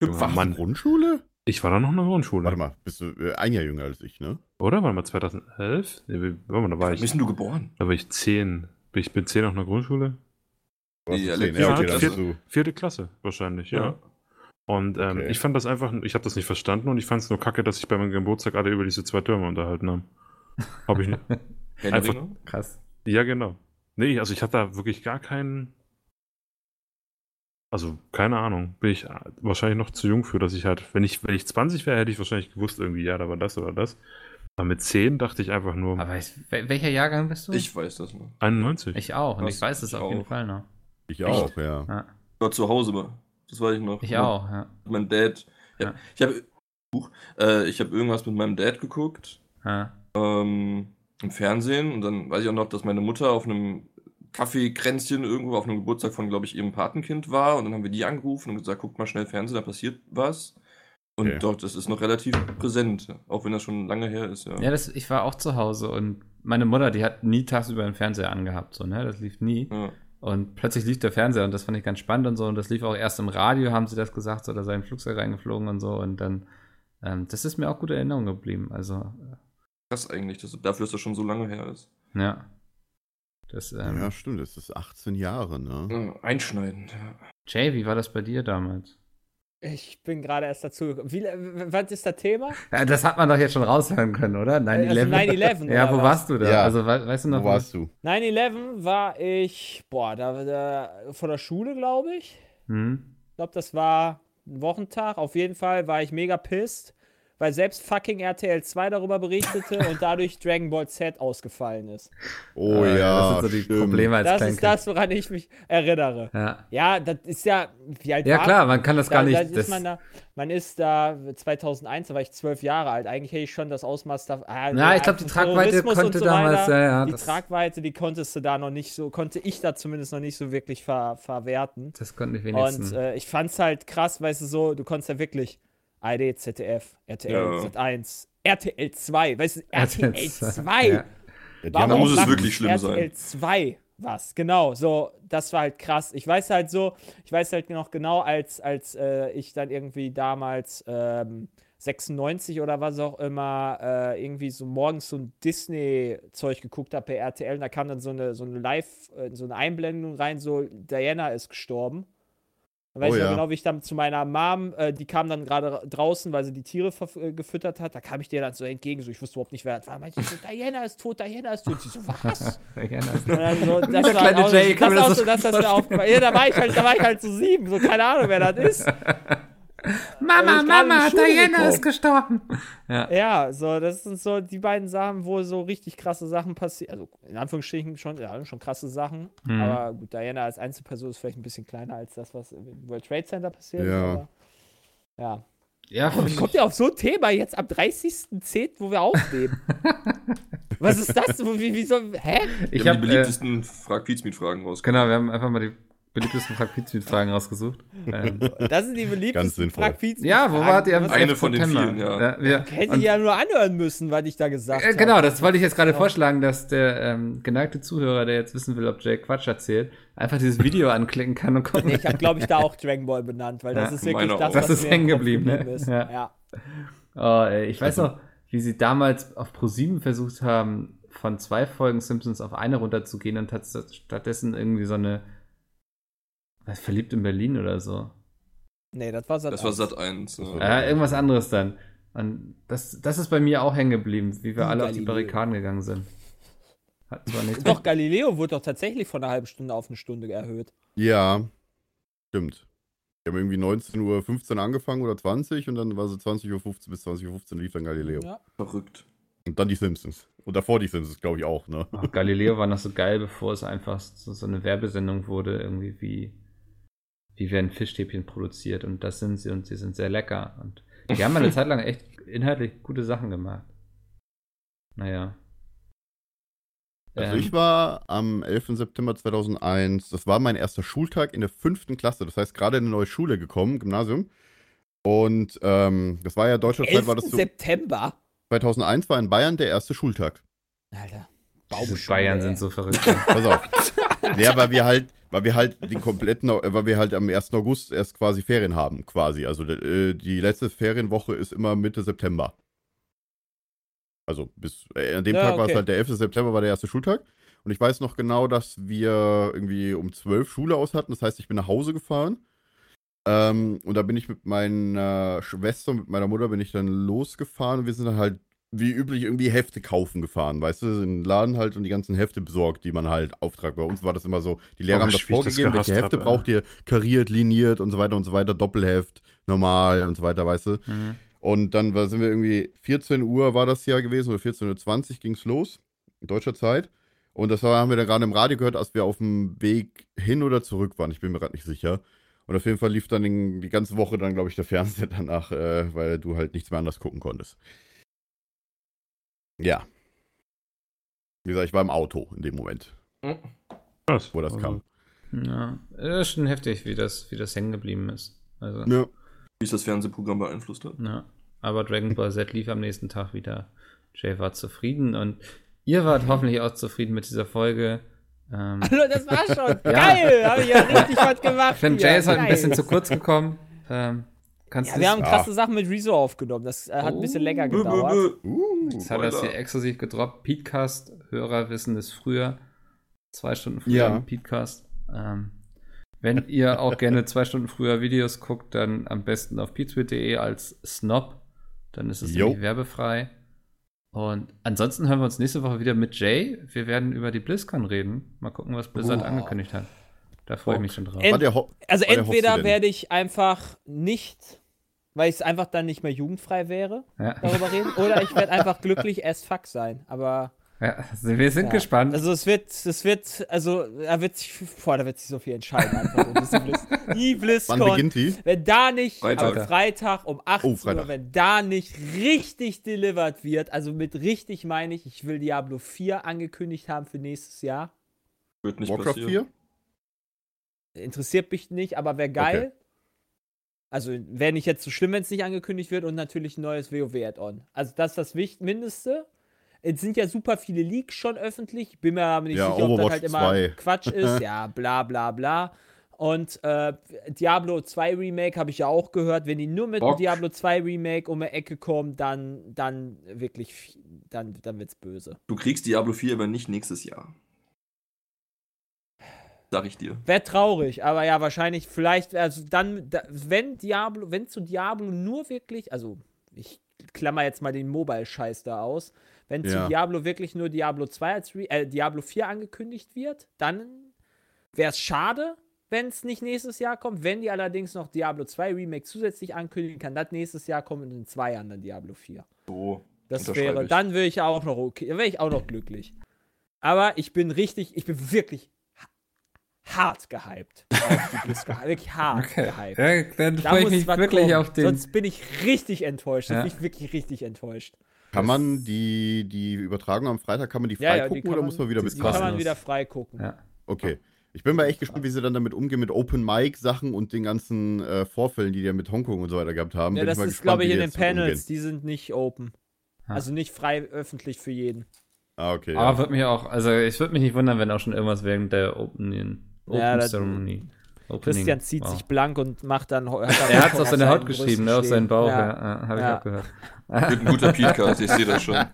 junger Hüpfer. Mann. Grundschule? Ich war da noch in der Grundschule. Warte mal, bist du äh, ein Jahr jünger als ich, ne? Oder? Warte mal, 2011? Nee, warte mal, da war Wann ich, bist denn du geboren? da war ich 10. Bin Ich bin 10 noch in der Grundschule. Ja, zehn. ja, okay, dann vier- bist du. Vierte Klasse wahrscheinlich, ja. Ja. Und ähm, Okay. ich fand das einfach, ich habe das nicht verstanden und ich fand es nur kacke, dass sich bei meinem Geburtstag alle über diese zwei Türme unterhalten haben. Habe ich nicht. Einfach-? Krass. ja, genau. Nee, also ich hatte da wirklich gar keinen. Also, keine Ahnung. Bin ich äh, wahrscheinlich noch zu jung für, dass ich halt, wenn ich, wenn ich 20 wäre, hätte ich wahrscheinlich gewusst, irgendwie, ja, da war das oder das. Aber mit 10 dachte ich einfach nur Aber ich, wel- welcher Jahrgang bist du? Ich weiß das noch. 91. Ich auch. Und Was? ich weiß es auf jeden. Fall noch. Ich auch, ja. Ja. Ich war zu Hause, aber das weiß ich noch. Ich auch, ja. Mein Dad. Ja. Ja. Ich habe äh, ich hab irgendwas mit meinem Dad geguckt. ja. ähm, im Fernsehen und dann weiß ich auch noch, dass meine Mutter auf einem Kaffeekränzchen irgendwo auf einem Geburtstag von, glaube ich, ihrem Patenkind war und dann haben wir die angerufen und gesagt, guckt mal schnell Fernsehen, da passiert was. Und Okay. doch, das ist noch relativ präsent, auch wenn das schon lange her ist, ja. Ja, das, ich war auch zu Hause und meine Mutter, die hat nie tagsüber den Fernseher angehabt, so, ne? Das lief nie. Ja. Und plötzlich lief der Fernseher und das fand ich ganz spannend und so. Und das lief auch erst im Radio, haben sie das gesagt, so, da sei ein Flugzeug reingeflogen und so. Und dann, ähm, das ist mir auch gute Erinnerung geblieben. Also, Krass eigentlich, dass, dafür, dass das schon so lange her ist. äh, ja. Das, ähm, Ja, stimmt, das ist 18 Jahre, ne? Ja, einschneidend, ja. Jay, wie war das bei dir damals? Ich bin gerade erst dazu gekommen. Wie, w- was ist das Thema? Ja, das hat man doch jetzt schon raushören können, oder? 9-11. Also 9/11, ja, wo was? warst du da? Ja. Also, we weißt du noch, Wo warst du? 9-11 war ich, boah, da, da vor der Schule, glaube ich. Hm? Ich glaube, das war ein Wochentag. Auf jeden Fall war ich mega pissed, weil selbst fucking RTL 2 darüber berichtete und dadurch Dragon Ball Z ausgefallen ist. Oh Äh, ja, Das sind so die. Probleme als Das Kleinkind. ist das, woran ich mich erinnere. Ja. Ja, das ist ja, wie alt ja, war klar, man kann das da, gar nicht. Da ist das, man, da, man ist da 2001, da war ich zwölf Jahre alt. Eigentlich hätte ich schon das Ausmaß da. Ah, Na, ich glaub, die Tragweite konnte und damals, ja, ja, die Tragweite, die konntest du da noch nicht so, konnte ich da zumindest noch nicht so wirklich ver, verwerten. das konnte ich wenigstens. Und äh, ich fand's halt krass, weißt du, so, du konntest ja wirklich ARD, ZDF, RTL, Ja. Z1, RTL 2, weißt du, RTL 2. Ja. Haben muss es wirklich schlimm sein. RTL 2 was, genau, so, das war halt krass. Ich weiß halt so, ich weiß halt noch genau, als, als äh, ich dann irgendwie damals ähm, 96 oder was auch immer, äh, irgendwie so morgens so ein Disney-Zeug geguckt habe per RTL. Und da kam dann so eine, so eine Live, äh, so eine Einblendung rein, so Diana ist gestorben. Dann weiß Oh ich ja. genau, wie ich dann zu meiner Mom, äh, die kam dann gerade draußen, weil sie die Tiere äh, gefüttert hat. Da kam ich dir dann so entgegen, so ich wusste überhaupt nicht, wer das war. Meinte ich so, Diana ist tot, Diana ist tot. Und sie so, was? Diana ist- so, das Der war kleine auch, so- Jay, das das so, so das, das mir aufgefallen. Ja, da war ich halt, da war ich halt so sieben, so keine Ahnung, wer das ist. Mama, ich gerade in Mama, Schule Diana gekommen. ist gestorben. Ja. Ja, so, das sind so die beiden Sachen, wo so richtig krasse Sachen passieren. Also in Anführungsstrichen schon, ja, schon krasse Sachen. Mhm. Aber gut, Diana als Einzelperson ist vielleicht ein bisschen kleiner als das, was im World Trade Center passiert. ist, Ja. Aber, ja. Ja, Wie kommt ihr auf so ein Thema jetzt am 30.10., wo wir aufnehmen? Was ist das? Wo- Wie, wieso? Hä? ich Wir habe haben die äh, beliebtesten Frag Pizmeet-Fragen rausgekommen. genau, wir haben einfach mal die beliebtesten Frag Fragen rausgesucht. ähm, Das sind die beliebtesten sinnvoll. Frag Pizza- ja, wo wart ihr am Eine 11. von den vielen, ja. wir, Hätte ich ja nur anhören müssen, was ich da gesagt Äh, habe. genau, das wollte ich jetzt gerade vorschlagen, dass der ähm, geneigte Zuhörer, der jetzt wissen will, ob Jay Quatsch erzählt, einfach dieses Video anklicken kann und gucken. Nee, ich habe, glaube ich, da auch Dragon Ball benannt, weil das Ja, ist wirklich das, was Das ist hängen geblieben, ne? ist. Ja. Ja. Oh, ey, ich weiß Also- noch, wie sie damals auf ProSieben versucht haben, von zwei Folgen Simpsons auf eine runterzugehen und hat stattdessen irgendwie so eine verliebt in Berlin oder so. Nee, das war Sat. Das war Sat 1. Ja. Ja, irgendwas anderes dann. Und das, das ist bei mir auch hängen geblieben, wie wir Wie alle auf die Galileo. Barrikaden gegangen sind. Hat zwar nichts Doch, Galileo wurde doch tatsächlich von einer halben Stunde auf eine Stunde erhöht. Ja, stimmt. Wir haben irgendwie 19.15 Uhr angefangen oder 20 und dann war so 20.15 Uhr bis 20.15 Uhr lief dann Galileo. Ja. Verrückt. Und dann die Simpsons. Und davor die Simpsons, glaube ich, auch, ne? Ach, Galileo war noch so geil, bevor es einfach so, so eine Werbesendung wurde, irgendwie wie, wie werden Fischstäbchen produziert und das sind sie und sie sind sehr lecker. Und die haben eine Zeit lang echt inhaltlich gute Sachen gemacht. Naja. Also Ähm, ich war am 11. September 2001, das war mein erster Schultag in der fünften Klasse, das heißt gerade in eine neue Schule gekommen, Gymnasium. Und ähm, das war ja deutschlandweit, 11. war das so, September. 2001 war in Bayern der erste Schultag. Alter. Baumschule, Bayern sind so verrückt. Pass auf. ja, weil wir halt, weil wir halt den kompletten, weil wir halt am 1. August erst quasi Ferien haben, quasi. Also äh, die letzte Ferienwoche ist immer Mitte September. Also bis äh, an dem Ja, Tag war es okay. halt der 11. September war der erste Schultag. Und ich weiß noch genau, dass wir irgendwie um 12 Schule aus hatten. Das heißt, ich bin nach Hause gefahren. Ähm, und da bin ich mit meiner Schwester, mit meiner Mutter bin ich dann losgefahren und wir sind dann halt wie üblich irgendwie Hefte kaufen gefahren, weißt du, in den Laden halt und die ganzen Hefte besorgt, die man halt auftragt. Bei uns war das immer so, die Lehrer Oh, haben das vorgegeben, welche Hefte hab, braucht ihr, kariert, liniert und so weiter und so weiter, Doppelheft, normal und so weiter, weißt du. Mhm. Und dann sind wir irgendwie, 14 Uhr war das ja gewesen, oder 14.20 Uhr ging es los, in deutscher Zeit. Und das war, haben wir dann gerade im Radio gehört, als wir auf dem Weg hin oder zurück waren. Ich bin mir gerade nicht sicher. Und auf jeden Fall lief dann die ganze Woche dann, glaube ich, der Fernseher danach, äh, weil du halt nichts mehr anders gucken konntest. Ja. Wie gesagt, ich war im Auto in dem Moment, Krass. wo das Also, kam. Ja, das ist schon heftig, wie das, wie das hängen geblieben ist. Also, Ja. Wie es das Fernsehprogramm beeinflusst hat. Ja, aber Dragon Ball Z lief am nächsten Tag wieder. Jay war zufrieden und ihr wart hoffentlich auch zufrieden mit dieser Folge. Ähm, Hallo, das war schon. Geil, habe ich ja richtig was gemacht. ich finde. Jay ist halt ein bisschen zu kurz gekommen. Ähm, kannst Ja, wir haben krasse Sachen mit Rezo aufgenommen. Das äh, hat ein bisschen Oh. länger bö, gedauert. Uh, Jetzt hat er es hier exklusiv gedroppt. Petecast, Hörer wissen es früher. Zwei Stunden früher Ja. im Petecast. Ähm, wenn ihr auch gerne zwei Stunden früher Videos guckt, dann am besten auf petesweet.de als Snob. Dann ist es werbefrei. Und ansonsten hören wir uns nächste Woche wieder mit Jay. Wir werden über die BlizzCon reden. Mal gucken, was Blizzard Oh. angekündigt hat. Da freue ich mich schon drauf. Ent- Also entweder werde ich einfach nicht, weil es einfach dann nicht mehr jugendfrei wäre, Ja. darüber reden, oder ich werde einfach glücklich as fuck sein. Aber Ja, also wir sind ja. gespannt. Also es wird, es wird, also da wird sich, boah, da wird sich so viel entscheiden einfach. Diese Blizz, die Wann BlizzCon, beginnt die? wenn da nicht Freitag. am Freitag um 18 Oh, Freitag. Uhr, wenn da nicht richtig delivered wird, also mit richtig meine ich, ich will Diablo 4 angekündigt haben für nächstes Jahr. Wird nicht Warcraft passieren. 4? Interessiert mich nicht, aber wäre geil. Also wäre nicht jetzt so schlimm, wenn es nicht angekündigt wird und natürlich ein neues WoW-Add-on. Also das ist das Wicht Mindeste. Es sind ja super viele Leaks schon öffentlich. Ich bin mir aber nicht Ja, sicher, ob das Overwatch halt immer 2. Quatsch ist. ja, bla bla bla. Und äh, Diablo 2 Remake habe ich ja auch gehört. Wenn die nur mit Bock. dem Diablo 2 Remake um die Ecke kommen, dann, dann wirklich, dann, dann wird's böse. Du kriegst Diablo 4 aber nicht nächstes Jahr. Sag ich dir. Wäre traurig, aber ja, wahrscheinlich, vielleicht, also dann, da, wenn Diablo, wenn zu Diablo nur wirklich, also ich klammer jetzt mal den Mobile-Scheiß da aus, wenn Ja. zu Diablo wirklich nur Diablo 2 als Re äh, Diablo 4 angekündigt wird, dann wäre es schade, wenn es nicht nächstes Jahr kommt. Wenn die allerdings noch Diablo 2 Remake zusätzlich ankündigen, kann das nächstes Jahr kommen und in zwei Jahren dann Diablo 4. So. Das wäre, ich. dann wäre ich auch noch okay, wäre ich auch noch glücklich. Aber ich bin richtig, ich bin wirklich hart gehypt. auf die BlizzCon. wirklich hart Okay. gehypt. Ja, dann Da freue ich mich wirklich kommen. auf den. Sonst bin ich richtig enttäuscht. Ja. Bin ich wirklich richtig enttäuscht. Kann man die, die Übertragung am Freitag, kann man die frei Ja, ja, die gucken oder man- muss man wieder Die bezahlen? kann man wieder frei gucken. ja. Okay. Ich bin mal echt gespannt, wie sie dann damit umgehen mit Open Mic Sachen und den ganzen äh, Vorfällen, die die ja mit Hongkong und so weiter gehabt haben. Ja, Bin das ich mal ist, gespannt, glaube ich, in die den Panels. umgehen. Die sind nicht open. Ah. Also nicht frei öffentlich für jeden. Ah, okay. Aber Ja. wird mich auch, also ich würde mich nicht wundern, wenn auch schon irgendwas während der Open Ja, das- Ceremony. Opening, Christian zieht wow. sich blank und macht dann. Hat dann Er hat es auf seine Haut geschrieben, ne, auf seinen. Bauch, Ja. ja, habe ich Ja. auch gehört. Ein guter Podcast, ich sehe das schon.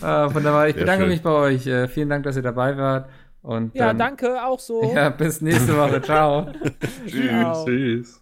Ah, wunderbar, ich Sehr bedanke schön. mich bei euch. Äh, vielen Dank, dass ihr dabei wart. Und Ja, dann, danke, auch so. Ja, bis nächste Woche. Ciao. Ciao. Tschüss.